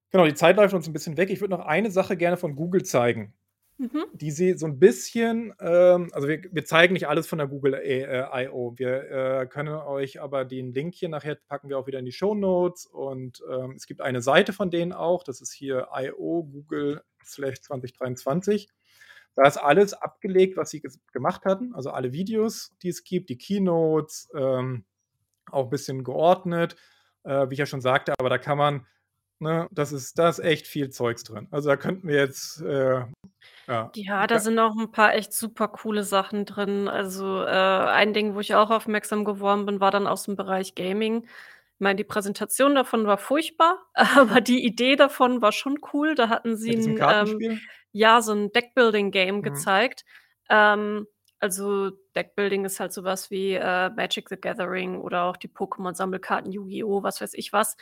Genau, die Zeit läuft uns ein bisschen weg. Ich würde noch eine Sache gerne von Google zeigen. Mhm. Die sie so ein bisschen, ähm, also wir, wir, zeigen nicht alles von der Google äh, I.O. Wir äh, können euch aber den Link hier nachher packen wir auch wieder in die Show Notes und ähm, es gibt eine Seite von denen auch, das ist hier I.O. Google 2023. Da ist alles abgelegt, was sie gemacht hatten, also alle Videos, die es gibt, die Keynotes, ähm, auch ein bisschen geordnet äh, wie ich ja schon sagte, aber da kann man, ne, das ist, da ist echt viel Zeugs drin. Also da könnten wir jetzt, äh, ja. Ja, da sind auch ein paar echt super coole Sachen drin. Also, äh, ein Ding, wo ich auch aufmerksam geworden bin, war dann aus dem Bereich Gaming. Ich meine, die Präsentation davon war furchtbar, aber die Idee davon war schon cool. Da hatten sie ein, ähm, ja, so ein Deckbuilding-Game mhm. gezeigt. Ähm, also Deckbuilding ist halt sowas wie äh, Magic the Gathering oder auch die Pokémon-Sammelkarten, Yu-Gi-Oh!, was weiß ich was.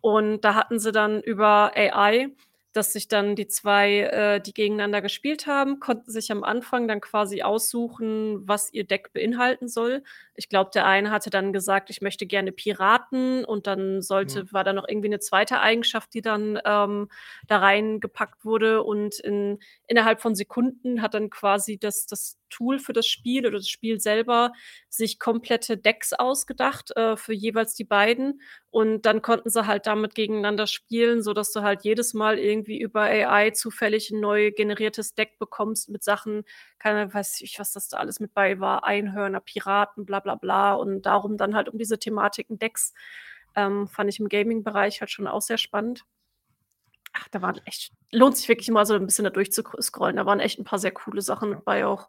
Und da hatten sie dann über AI dass sich dann die zwei, äh, die gegeneinander gespielt haben, konnten sich am Anfang dann quasi aussuchen, was ihr Deck beinhalten soll. Ich glaube, der eine hatte dann gesagt, ich möchte gerne Piraten und dann sollte, mhm. war da noch irgendwie eine zweite Eigenschaft, die dann ähm, da reingepackt wurde und in, innerhalb von Sekunden hat dann quasi das, das Tool für das Spiel oder das Spiel selber sich komplette Decks ausgedacht äh, für jeweils die beiden und dann konnten sie halt damit gegeneinander spielen, so dass du halt jedes Mal irgendwie über AI zufällig ein neu generiertes Deck bekommst mit Sachen, keine weiß ich, was das da alles mit bei war, Einhörner, Piraten, bla bla bla. Und darum dann halt um diese Thematiken Decks. Ähm, fand ich im Gaming-Bereich halt schon auch sehr spannend. Ach, da waren echt, lohnt sich wirklich mal so ein bisschen da durchzuscrollen. Da waren echt ein paar sehr coole Sachen mit bei auch.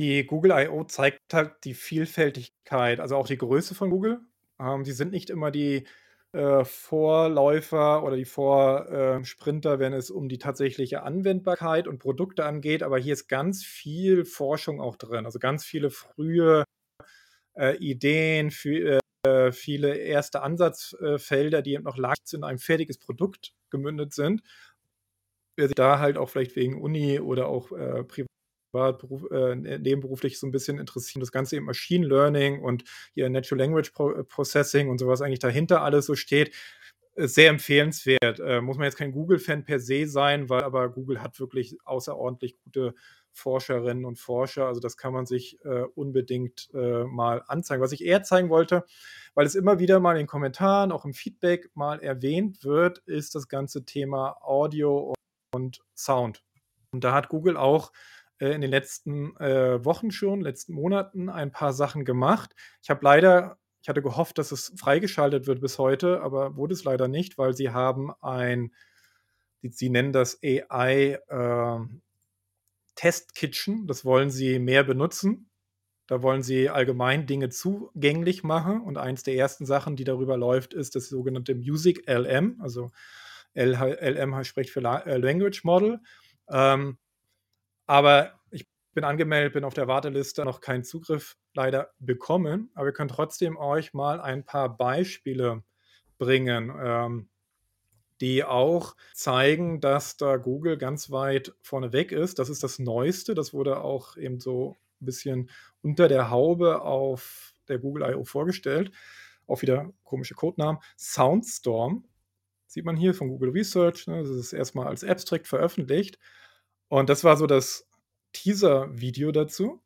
Die Google I.O. zeigt halt die Vielfältigkeit, also auch die Größe von Google. Ähm, sie sind nicht immer die äh, Vorläufer oder die Vorsprinter, äh, wenn es um die tatsächliche Anwendbarkeit und Produkte angeht, aber hier ist ganz viel Forschung auch drin, also ganz viele frühe äh, Ideen, für, äh, viele erste Ansatzfelder, die eben noch leicht in ein fertiges Produkt gemündet sind. Wer sich da halt auch vielleicht wegen Uni oder auch äh, privat Beruf, äh, nebenberuflich so ein bisschen interessieren, das Ganze im Machine Learning und hier Natural Language Pro Processing und sowas eigentlich dahinter alles so steht, ist sehr empfehlenswert. Äh, muss man jetzt kein Google-Fan per se sein, weil aber Google hat wirklich außerordentlich gute Forscherinnen und Forscher. Also das kann man sich äh, unbedingt äh, mal anzeigen. Was ich eher zeigen wollte, weil es immer wieder mal in den Kommentaren, auch im Feedback mal erwähnt wird, ist das ganze Thema Audio und Sound. Und da hat Google auch äh, in den letzten äh, Wochen schon, letzten Monaten ein paar Sachen gemacht. Ich habe leider, ich hatte gehofft, dass es freigeschaltet wird bis heute, aber wurde es leider nicht, weil sie haben ein, sie nennen das AI äh, Test Kitchen, das wollen sie mehr benutzen. Da wollen sie allgemein Dinge zugänglich machen. Und eins der ersten Sachen, die darüber läuft, ist das sogenannte Music LM. Also LM spricht für äh, Language Model. Ähm, aber ich bin angemeldet, bin auf der Warteliste, noch keinen Zugriff leider bekommen. Aber wir können trotzdem euch mal ein paar Beispiele bringen, ähm, die auch zeigen, dass da Google ganz weit vorne weg ist. Das ist das Neueste. Das wurde auch eben so ein bisschen unter der Haube auf der Google I.O. vorgestellt. Auch wieder komische Codenamen. Soundstorm sieht man hier von Google Research. Ne? Das ist erstmal als Abstract veröffentlicht. Und das war so das Teaser-Video dazu.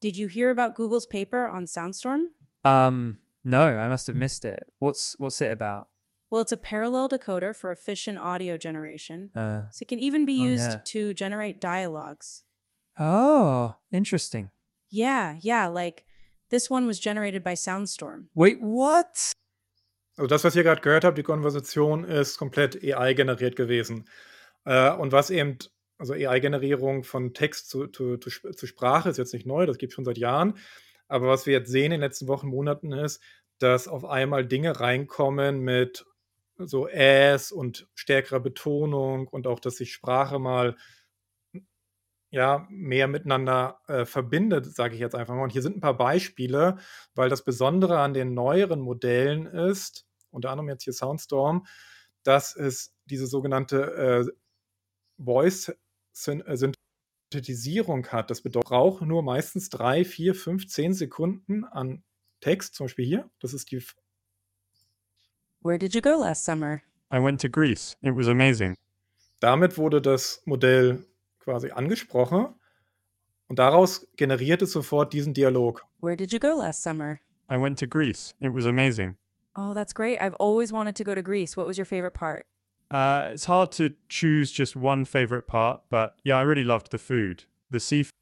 Did you hear about Google's paper on Soundstorm? Um, no, I must have missed it. What's what's it about? Well, it's a parallel decoder for efficient audio generation. Uh, So it can even be Oh, used yeah. to generate dialogues. oh, interesting. Yeah, yeah, like this one was generated by Soundstorm. Wait, what? Also das, was ihr gerade gehört habt, die Konversation ist komplett AI-generiert gewesen. Äh, und was eben, also AI-Generierung von Text zu, zu, zu, zu Sprache ist jetzt nicht neu, das gibt es schon seit Jahren. Aber was wir jetzt sehen in den letzten Wochen, Monaten ist, dass auf einmal Dinge reinkommen mit so Äs und stärkerer Betonung und auch, dass sich Sprache mal ja, mehr miteinander äh, verbindet, sage ich jetzt einfach mal. Und hier sind ein paar Beispiele, weil das Besondere an den neueren Modellen ist, unter anderem jetzt hier Soundstorm, dass es diese sogenannte äh, Voice-Synthetisierung hat. Das bedeutet, braucht nur meistens drei, vier, fünf, zehn Sekunden an Text, zum Beispiel hier. Das ist die Where did you go last summer? I went to Greece. It was amazing. Damit wurde das Modell quasi angesprochen und daraus generiert es sofort diesen Dialog. Where did you go last summer? I went to Greece. It was amazing. Oh, that's great. I've always wanted to go to Greece. What was your favorite part? Uh, it's hard to choose just one favorite part, but yeah, I really loved the food. The seafood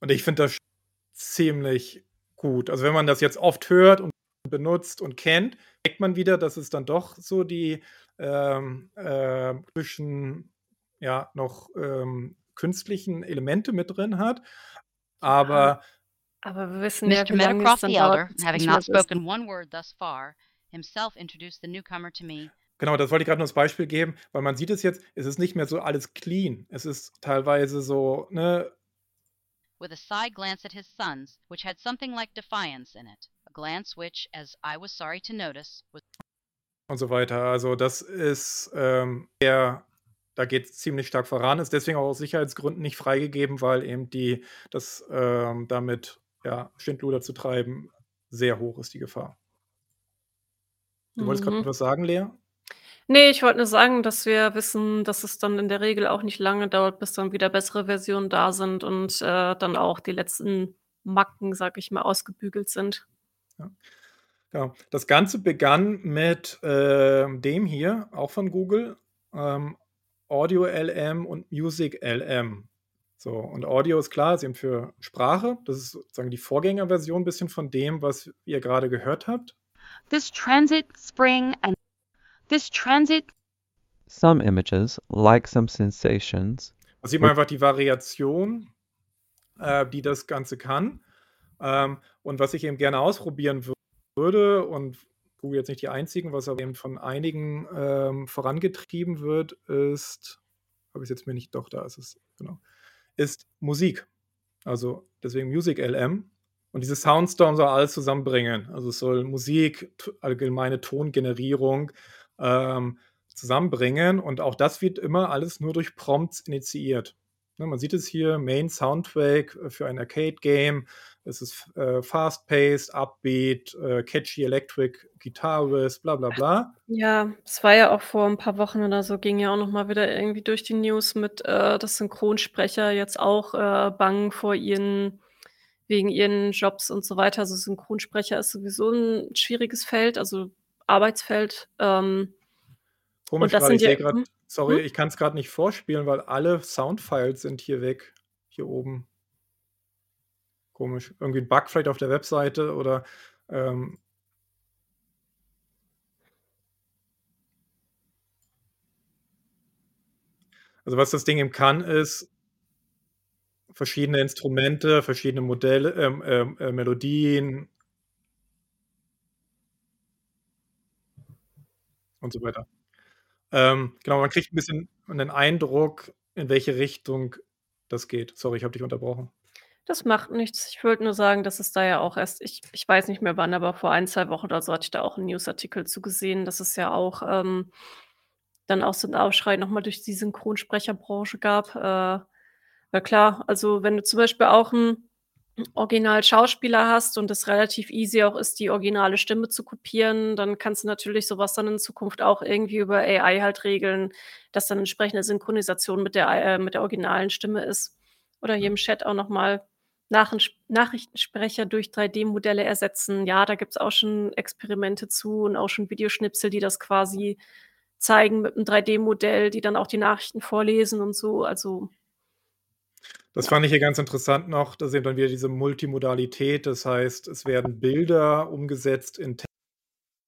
Und ich finde das ziemlich gut. Also wenn man das jetzt oft hört und benutzt und kennt, merkt man wieder, dass es dann doch so die ähm, äh, zwischen ja noch ähm, künstlichen Elemente mit drin hat. Aber Aber wir wissen Mr. wie lange es dann the dauert, having nicht not spoken one word thus far, himself introduced the newcomer to me. Genau, das wollte ich gerade nur als Beispiel geben, weil man sieht es jetzt, es ist nicht mehr so alles clean. Es ist teilweise so, ne, with a side glance at his sons, which had something like defiance in it, a glance which, as I was sorry to notice, was und so weiter. Also das ist ähm, eher, da geht es ziemlich stark voran, ist deswegen auch aus Sicherheitsgründen nicht freigegeben, weil eben die, das ähm, damit ja, Schindluder zu treiben, sehr hoch ist die Gefahr. Du wolltest gerade Mhm. etwas sagen, Lea? Ne, ich wollte nur sagen, dass wir wissen, dass es dann in der Regel auch nicht lange dauert, bis dann wieder bessere Versionen da sind und, äh, dann auch die letzten Macken, sage ich mal, ausgebügelt sind. Genau. Das Ganze begann mit ähm, dem hier, auch von Google, ähm, Audio LM und Music LM. So, und Audio ist klar, ist eben für Sprache. Das ist sozusagen die Vorgängerversion ein bisschen von dem, was ihr gerade gehört habt. This transit spring and this transit Some images, like some sensations, Da sieht man einfach die Variation, äh, die das Ganze kann. Ähm, und was ich eben gerne ausprobieren wür- würde, und Google jetzt nicht die einzigen, was aber eben von einigen ähm, vorangetrieben wird, ist, habe ich es jetzt mir nicht, doch, da ist es, genau, ist Musik. Also deswegen Music LM. Und diese Soundstorm soll alles zusammenbringen. Also es soll Musik, allgemeine Tongenerierung ähm, zusammenbringen. Und auch das wird immer alles nur durch Prompts initiiert. Ne, man sieht es hier, Main Soundtrack äh, für ein Arcade-Game. Es ist äh, fast-paced, upbeat, äh, catchy electric guitarist, bla bla bla. Ja, es war ja auch vor ein paar Wochen oder so, ging ja auch noch mal wieder irgendwie durch die News mit, äh, dass Synchronsprecher jetzt auch äh, bangen vor ihren wegen ihren Jobs und so weiter. Also Synchronsprecher ist sowieso ein schwieriges Feld, also Arbeitsfeld. Ähm, Komisch und das sind ich ja sehe gerade, hm? sorry, Hm? ich kann es gerade nicht vorspielen, weil alle Soundfiles sind hier weg, hier oben. Komisch. Irgendwie 'n Bug vielleicht auf der Webseite oder, ähm Also, was das Ding eben kann, ist verschiedene Instrumente, verschiedene Modelle ähm, ähm, äh, Melodien und so weiter. Ähm, genau, man kriegt 'n bisschen 'nen Eindruck, in welche Richtung das geht. Sorry, ich habe dich unterbrochen. Das macht nichts. Ich wollte nur sagen, dass es da ja auch erst ich ich weiß nicht mehr wann, aber vor 1, 2 Wochen oder so hatte ich da auch 'n Newsartikel zu gesehen, dass es ja auch, ähm, dann auch so 'n Aufschrei noch mal durch die Synchronsprecherbranche gab. Äh, weil klar, also, wenn du zum Beispiel auch 'n Originalschauspieler hast und es relativ easy auch ist, die originale Stimme zu kopieren, dann kannst du natürlich so was dann in Zukunft auch irgendwie über AI halt regeln, dass dann entsprechende Synchronisation mit der äh, mit der originalen Stimme ist. Oder hier im Chat auch noch mal Nachensch Nachrichtensprecher durch 3D-Modelle ersetzen. Ja, da gibt's auch schon Experimente zu und auch schon Videoschnipsel, die das quasi zeigen mit 'nem 3D-Modell, die dann auch die Nachrichten vorlesen und so. Also Das fand ich hier ganz interessant noch. Da sehen wir wieder diese Multimodalität. Das heißt, es werden Bilder umgesetzt in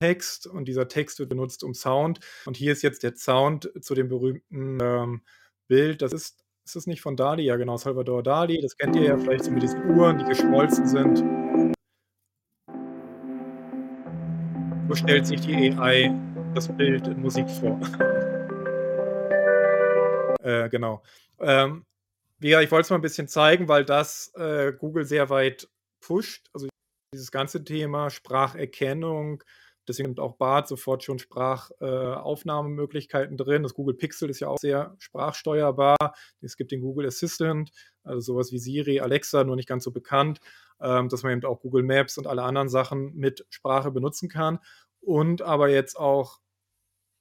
Text und dieser Text wird benutzt, um Sound und hier ist jetzt der Sound zu dem berühmten, ähm, Bild. Das ist ist das nicht von Dali? Ja, genau, Salvador Dali. Das kennt ihr ja vielleicht so mit diesen Uhren, die geschmolzen sind. So stellt sich die AI das Bild in Musik vor. Äh, genau. Ähm, ja, ich wollte es mal 'n bisschen zeigen, weil das, äh, Google sehr weit pusht. Also, dieses ganze Thema Spracherkennung, deswegen nimmt auch Bard sofort schon Sprach äh, drin. Das Google Pixel ist ja auch sehr sprachsteuerbar. Es gibt den Google Assistant, also so was wie Siri, Alexa, nur nicht ganz so bekannt, ähm, dass man eben auch Google Maps und alle anderen Sachen mit Sprache benutzen kann. Und aber jetzt auch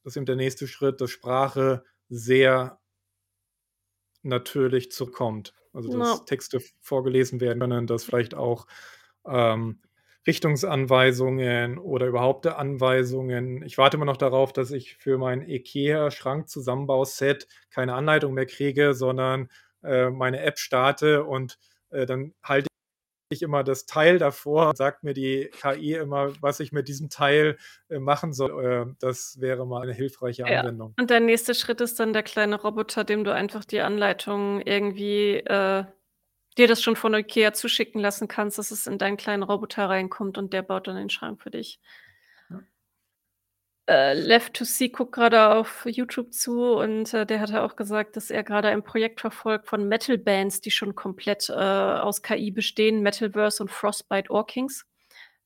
das ist eben der nächste Schritt, dass Sprache sehr natürlich zurückkommt. Also, dass Ja. Texte vorgelesen werden können, dass vielleicht auch, ähm, Richtungsanweisungen oder überhaupt Anweisungen ich warte immer noch darauf, dass ich für mein IKEA-Schrankzusammenbauset keine Anleitung mehr kriege, sondern, äh, meine App starte und, äh, dann halte ich immer das Teil davor sagt mir die KI immer, was ich mit diesem Teil, äh, machen soll. Äh, das wäre mal 'ne hilfreiche Ja. Anwendung. Und der nächste Schritt ist dann der kleine Roboter, dem du einfach die Anleitung irgendwie äh, dir das schon von IKEA zuschicken lassen kannst, dass es in deinen kleinen Roboter reinkommt und der baut dann den Schrank für dich. Ja. Äh, Left2c guckt grade auf YouTube zu und, äh, der hatte auch gesagt, dass er grade ein Projekt verfolgt von Metal-Bands, die schon komplett, äh, aus KI bestehen, Metalverse und Frostbite Orkings.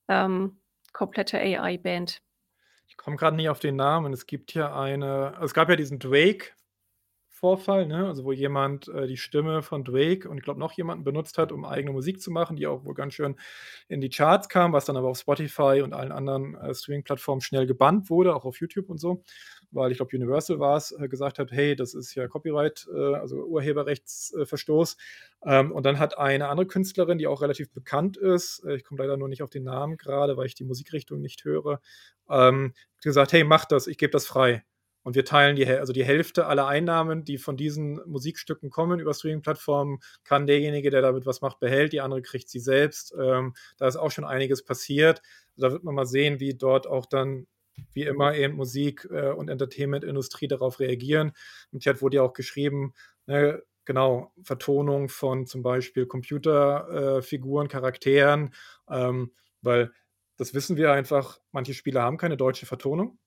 Ähm, komplette AI-Band. Ich komme grad nicht auf den Namen. Es gibt hier eine es gab ja diesen Drake-Vorfall, ne, also wo jemand, äh, die Stimme von Drake und ich glaube noch jemanden benutzt hat, um eigene Musik zu machen, die auch wohl ganz schön in die Charts kam, was dann aber auf Spotify und allen anderen, äh, Streaming-Plattformen schnell gebannt wurde, auch auf YouTube und so, weil ich glaube, Universal war's, äh, gesagt hat: „Hey, das ist ja Copyright, äh, also Urheberrechts äh, Verstoß.“ Ähm, und dann hat eine andere Künstlerin, die auch relativ bekannt ist, äh, ich komme leider nur nicht auf den Namen grade, weil ich die Musikrichtung nicht höre, ähm, gesagt: „Hey, mach das, ich gebe das frei.“ Und wir teilen die also die Hälfte aller Einnahmen, die von diesen Musikstücken kommen über Streaming-Plattformen, kann derjenige, der damit was macht, behält, die andere kriegt sie selbst. Ähm, da ist auch schon einiges passiert. Da wird man mal sehen, wie dort auch dann wie immer eben Musik, äh, und Entertainment-Industrie darauf reagieren. Im Chat wurde ja auch geschrieben, ne, genau, Vertonung von zum Beispiel Computer äh, Charakteren, ähm, weil das wissen wir einfach, manche Spiele haben keine deutsche Vertonung.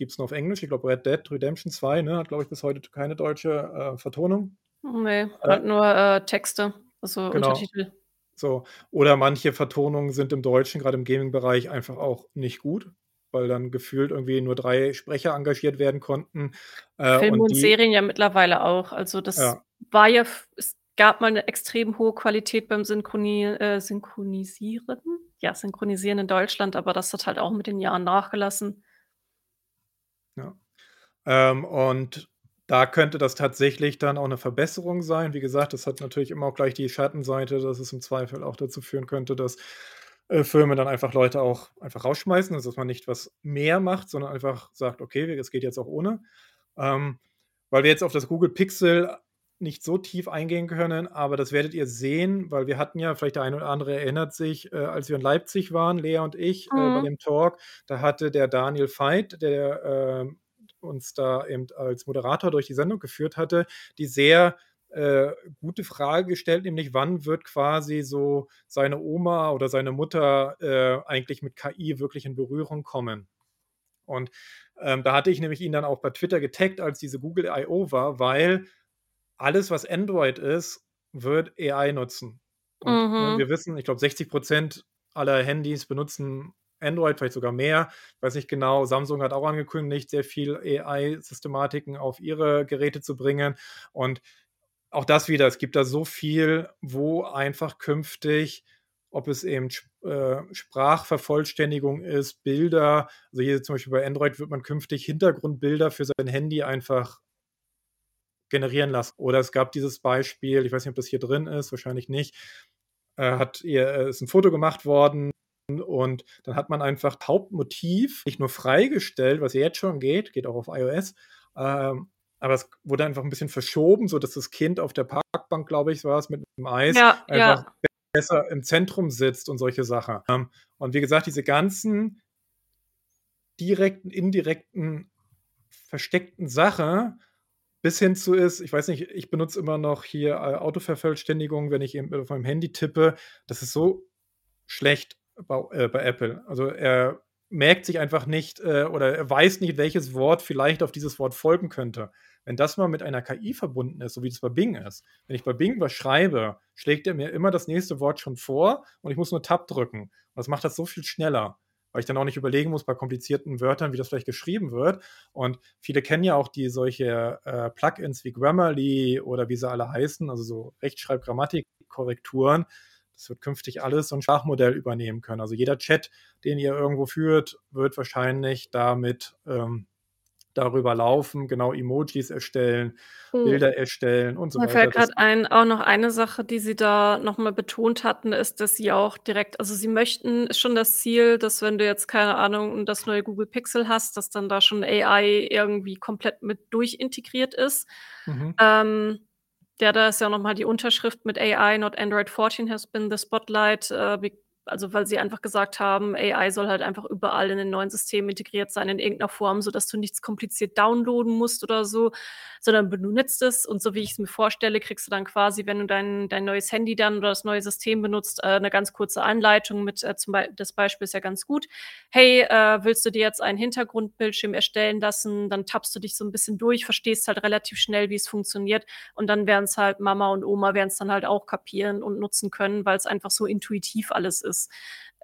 Die gibt's nur auf Englisch. Ich glaube, Red Dead Redemption 2, ne, hat, glaube ich, bis heute keine deutsche, äh, Vertonung. Ne, Äh hat nur, äh, Texte, also Genau. Untertitel. So. Oder manche Vertonungen sind im Deutschen, grade im Gaming-Bereich, einfach auch nicht gut, weil dann gefühlt irgendwie nur 3 Sprecher engagiert werden konnten, äh, Filme und und die Serien ja mittlerweile auch. Also, das Ja. war ja ist gab mal eine extrem hohe Qualität beim Synchroni äh, Synchronisieren? Ja, Synchronisieren in Deutschland, aber das hat halt auch mit den Jahren nachgelassen. Ja. Ähm, und da könnte das tatsächlich dann auch eine Verbesserung sein. Wie gesagt, das hat natürlich immer auch gleich die Schattenseite, dass es im Zweifel auch dazu führen könnte, dass, äh, Firmen dann einfach Leute auch einfach rausschmeißen, also dass man nicht was mehr macht, sondern einfach sagt: „Okay, es geht jetzt auch ohne.“ Ähm, weil wir jetzt auf das Google Pixel nicht so tief eingehen können, aber das werdet ihr sehen, weil wir hatten ja vielleicht der eine oder andere erinnert sich, äh, als wir in Leipzig waren, Lea und ich, äh, bei Mhm. dem Talk, da hatte der Daniel Veit, der, ähm, uns da eben als Moderator durch die Sendung geführt hatte, die sehr, äh, gute Frage gestellt, nämlich wann wird quasi so seine Oma oder seine Mutter, äh, eigentlich mit KI wirklich in Berührung kommen? Und, ähm, da hatte ich nämlich ihn dann auch bei Twitter getaggt, als diese Google I.O. war, weil alles, was Android ist, wird AI nutzen. Und, ne, Mhm. wir wissen, ich glaube, 60% aller Handys benutzen Android, vielleicht sogar mehr. Ich weiß nicht genau, Samsung hat auch angekündigt, sehr viel AI-Systematiken auf ihre Geräte zu bringen. Und auch das wieder, es gibt da so viel, wo einfach künftig, ob es eben äh, Sprachvervollständigung ist, Bilder also hier zum Beispiel bei Android wird man künftig Hintergrundbilder für sein Handy einfach generieren lassen. Oder es gab dieses Beispiel, ich weiß nicht, ob das hier drin ist, wahrscheinlich nicht, äh, hat ihr äh, ist 'n Foto gemacht worden und dann hat man einfach Hauptmotiv nicht nur freigestellt, was jetzt schon geht, geht auch auf iOS, ähm, aber es wurde einfach 'n bisschen verschoben, sodass das Kind auf der Parkbank, glaube ich, war's, mit 'nem Eis Ja, einfach ja. besser im Zentrum sitzt und solche Sachen. Ähm, und wie gesagt, diese ganzen direkten, indirekten, versteckten Sache bis hin zu ist ich weiß nicht, ich benutze immer noch hier, äh, Autovervollständigung, wenn ich eben auf meinem Handy tippe. Das ist so schlecht bei äh, bei Apple. Also, er merkt sich einfach nicht, äh, oder er weiß nicht, welches Wort vielleicht auf dieses Wort folgen könnte. Wenn das mal mit einer KI verbunden ist, so wie das bei Bing ist. Wenn ich bei Bing was schreibe, schlägt er mir immer das nächste Wort schon vor und ich muss nur Tab drücken. Und das macht das so viel schneller, weil ich dann auch nicht überlegen muss bei komplizierten Wörtern, wie das vielleicht geschrieben wird. Und viele kennen ja auch die solche, äh, Plugins wie Grammarly oder wie sie alle heißen, also so Rechtschreib Grammatikkorrekturen. Das wird künftig alles so 'n Sprachmodell übernehmen können. Also, jeder Chat, den ihr irgendwo führt, wird wahrscheinlich damit, ähm, darüber laufen, genau Emojis erstellen, Oh. Bilder erstellen und so Mir weiter. fällt Das grad ein, auch noch eine Sache, die Sie da noch mal betont hatten, ist, dass Sie auch direkt also, Sie möchten ist schon das Ziel, dass wenn du jetzt, keine Ahnung, das neue Google Pixel hast, dass dann da schon AI irgendwie komplett mit durchintegriert ist. Mhm. Ähm, ja, da ist ja noch mal die Unterschrift mit AI, not Android 14 has been the spotlight, be also, weil sie einfach gesagt haben, AI soll halt einfach überall in den neuen Systemen integriert sein in irgend 'ner Form, sodass du nichts kompliziert downloaden musst oder so, sondern benutzt es und so wie ich's mir vorstelle, kriegst du dann quasi, wenn du dein dein neues Handy dann oder das neue System benutzt, äh, 'ne ganz kurze Anleitung mit, äh, zum Bei das Beispiel ist ja ganz gut: „Hey, äh, willst du dir jetzt einen Hintergrundbildschirm erstellen lassen?“ Dann tappst du dich so 'n bisschen durch, verstehst halt relativ schnell, wie's funktioniert und dann werden's halt Mama und Oma werden's dann halt auch kapieren und nutzen können, weil's einfach so intuitiv alles ist.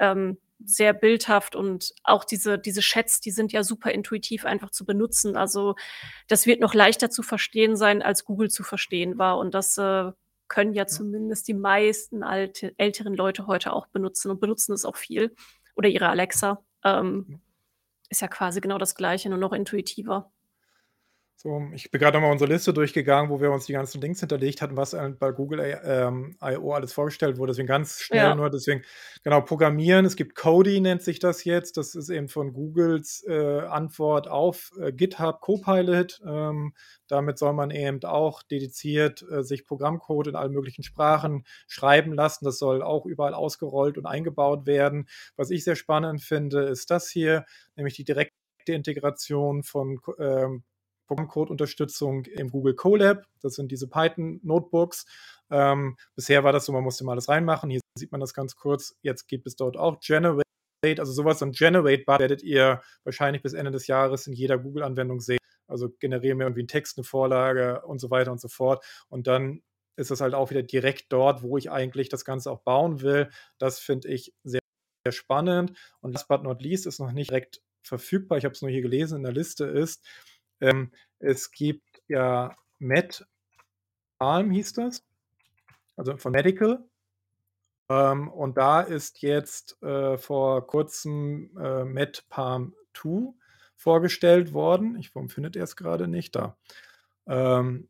Ähm, sehr bildhaft und auch diese diese Chats, die sind ja super intuitiv einfach zu benutzen. Also, das wird noch leichter zu verstehen sein, als Google zu verstehen war und das, äh, können ja zumindest die meisten alte älteren Leute heute auch benutzen und benutzen es auch viel. Oder ihre Alexa. Ähm, ist ja quasi genau das Gleiche, nur noch intuitiver. So, ich bin grad noch mal unsere Liste durchgegangen, wo wir uns die ganzen Links hinterlegt hatten, was, bei Google ähm, I.O. alles vorgestellt wurde. Deswegen ganz schnell Ja. nur deswegen genau, Programmieren. Es gibt Kodi, nennt sich das jetzt. Das ist eben von Googles, äh, Antwort auf, äh, GitHub Copilot. Ähm, damit soll man eben auch dediziert, äh, sich Programmcode in allen möglichen Sprachen schreiben lassen. Das soll auch überall ausgerollt und eingebaut werden. Was ich sehr spannend finde, ist das hier, nämlich die direkte Integration von ähm, Programmcode-Unterstützung im Google Colab. Das sind diese Python-Notebooks. Ähm, bisher war das so, man musste mal alles reinmachen. Hier sieht man das ganz kurz. Jetzt gibt es dort auch Generate, also sowas und Generate-Bar werdet ihr wahrscheinlich bis Ende des Jahres in jeder Google-Anwendung sehen. Also generiere mir irgendwie 'n Text, 'ne Vorlage und so weiter und so fort. Und dann ist es halt auch wieder direkt dort, wo ich eigentlich das Ganze auch bauen will. Das finde ich sehr, sehr spannend. Und last but not least ist noch nicht direkt verfügbar. Ich habe es nur hier gelesen in der Liste ist, ähm, es gibt ja Met Palm hieß das. also von Medical. Ähm, und da ist jetzt äh, vor kurzem äh, MedPalm 2 vorgestellt worden. Ich, warum findet er es gerade nicht? Da. Ähm,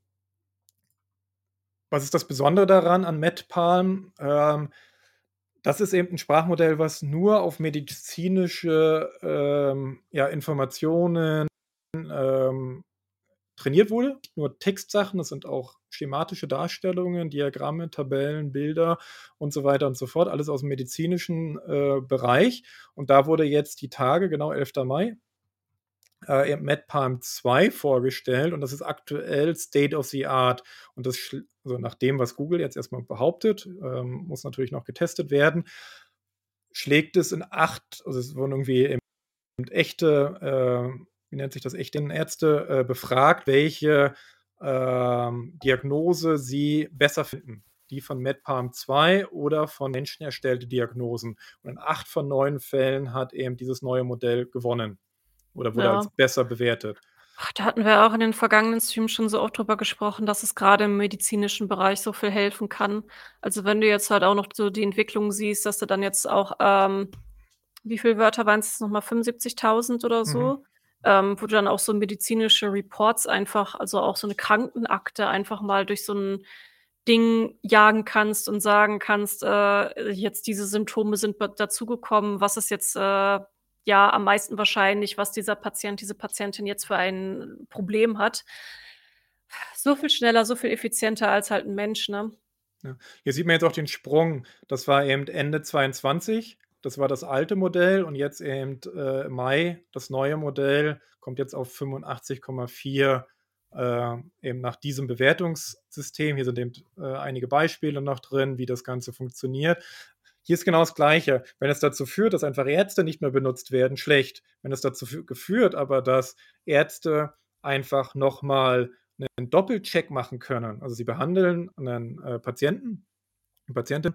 was ist das Besondere daran an MedPalm? Ähm, das ist eben ein Sprachmodell, was nur auf medizinische ähm, ja, Informationen ähm, trainiert wurde. Nur Textsachen, das sind auch schematische Darstellungen, Diagramme, Tabellen, Bilder und so weiter und so fort. Alles aus dem medizinischen äh, Bereich. Und da wurde jetzt die Tage, genau 11. Mai, äh, MedPalm 2 vorgestellt und das ist aktuell State of the Art. Und das, also nach dem, was Google jetzt erstmal behauptet, ähm, muss natürlich noch getestet werden, schlägt es in acht, also es wurden irgendwie echte, äh, wie nennt sich das, echte Ärzte äh, befragt, welche ähm, Diagnose sie besser finden. Die von MedPalm 2 oder von Menschen erstellte Diagnosen. Und in acht von neun Fällen hat eben dieses neue Modell gewonnen oder wurde Ja. als besser bewertet. Ach, da hatten wir auch in den vergangenen Streams schon so oft drüber gesprochen, dass es gerade im medizinischen Bereich so viel helfen kann. Also, wenn du jetzt halt auch noch so die Entwicklung siehst, dass du dann jetzt auch, ähm wie viel Wörter waren's jetzt noch mal? 75.000 oder so? Mhm. Ähm, wo du dann auch so medizinische Reports einfach also auch so 'ne Krankenakte einfach mal durch so 'n Ding jagen kannst und sagen kannst, äh, jetzt diese Symptome sind dazugekommen. Was ist jetzt, äh, ja, am meisten wahrscheinlich, was dieser Patient, diese Patientin jetzt für ein Problem hat. So viel schneller, so viel effizienter als halt 'n Mensch, ne? Ja. Hier sieht man jetzt auch den Sprung. Das war eben Ende 22. Das war das alte Modell und jetzt eben, äh, Mai das neue Modell kommt jetzt auf 85,4, äh, eben nach diesem Bewertungssystem. Hier sind eben, äh, einige Beispiele noch drin, wie das Ganze funktioniert. Hier ist genau das Gleiche. Wenn es dazu führt, dass einfach Ärzte nicht mehr benutzt werden, schlecht. Wenn es dazu fü geführt aber, dass Ärzte einfach noch mal 'nen Doppelcheck machen können. Also, sie behandeln 'nen, äh, Patienten 'ne Patientin,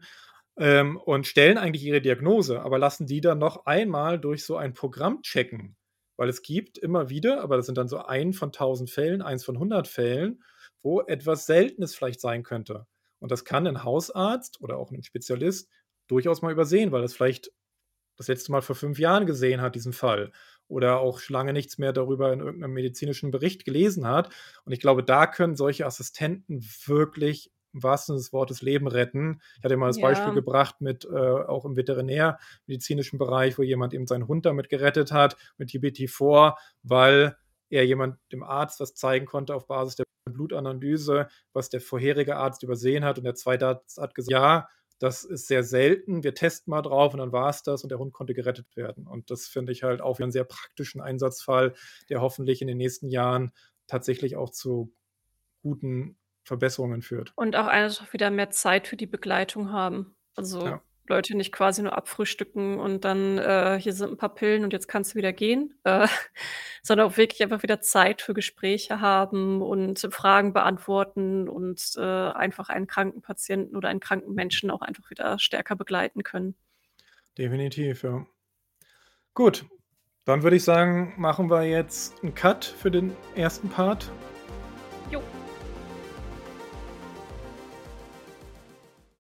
ähm, und stellen eigentlich ihre Diagnose, aber lassen die dann noch einmal durch so ein Programm checken. Weil es gibt immer wieder aber das sind dann so 1 von 1.000 Fällen, 1 von 100 Fällen, wo etwas Seltenes vielleicht sein könnte. Und das kann 'n Hausarzt oder auch 'n Spezialist durchaus mal übersehen, weil er's vielleicht das letzte Mal vor 5 Jahren gesehen hat, diesen Fall. Oder auch lange nichts mehr darüber in irgend 'nem medizinischen Bericht gelesen hat. Und ich glaube, da können solche Assistenten wirklich im wahrsten Sinne des Wortes Leben retten. Ich hatte mal das Beispiel Ja. gebracht mit, äh auch im veterinärmedizinischen Bereich, wo jemand eben seinen Hund damit gerettet hat mit GPT-4, weil er jemand dem Arzt was zeigen konnte auf Basis der Blutanalyse, was der vorherige Arzt übersehen hat. Und der zweite Arzt hat gesagt: „Ja, das ist sehr selten. Wir testen mal drauf.“ Und dann war's das und der Hund konnte gerettet werden. Und das finde ich halt auch wieder 'n sehr praktischen Einsatzfall, der hoffentlich in den nächsten Jahren tatsächlich auch zu guten Verbesserungen führt. Und auch einfach wieder mehr Zeit für die Begleitung haben. Also, Ja. Leute nicht quasi nur abfrühstücken und dann, äh: „Hier sind 'n paar Pillen und jetzt kannst du wieder gehen“, äh, sondern auch wirklich einfach wieder Zeit für Gespräche haben und Fragen beantworten und, äh, einfach einen kranken Patienten oder einen kranken Menschen auch einfach wieder stärker begleiten können. Definitiv, ja. Gut, dann würde ich sagen, machen wir jetzt 'n Cut für den ersten Part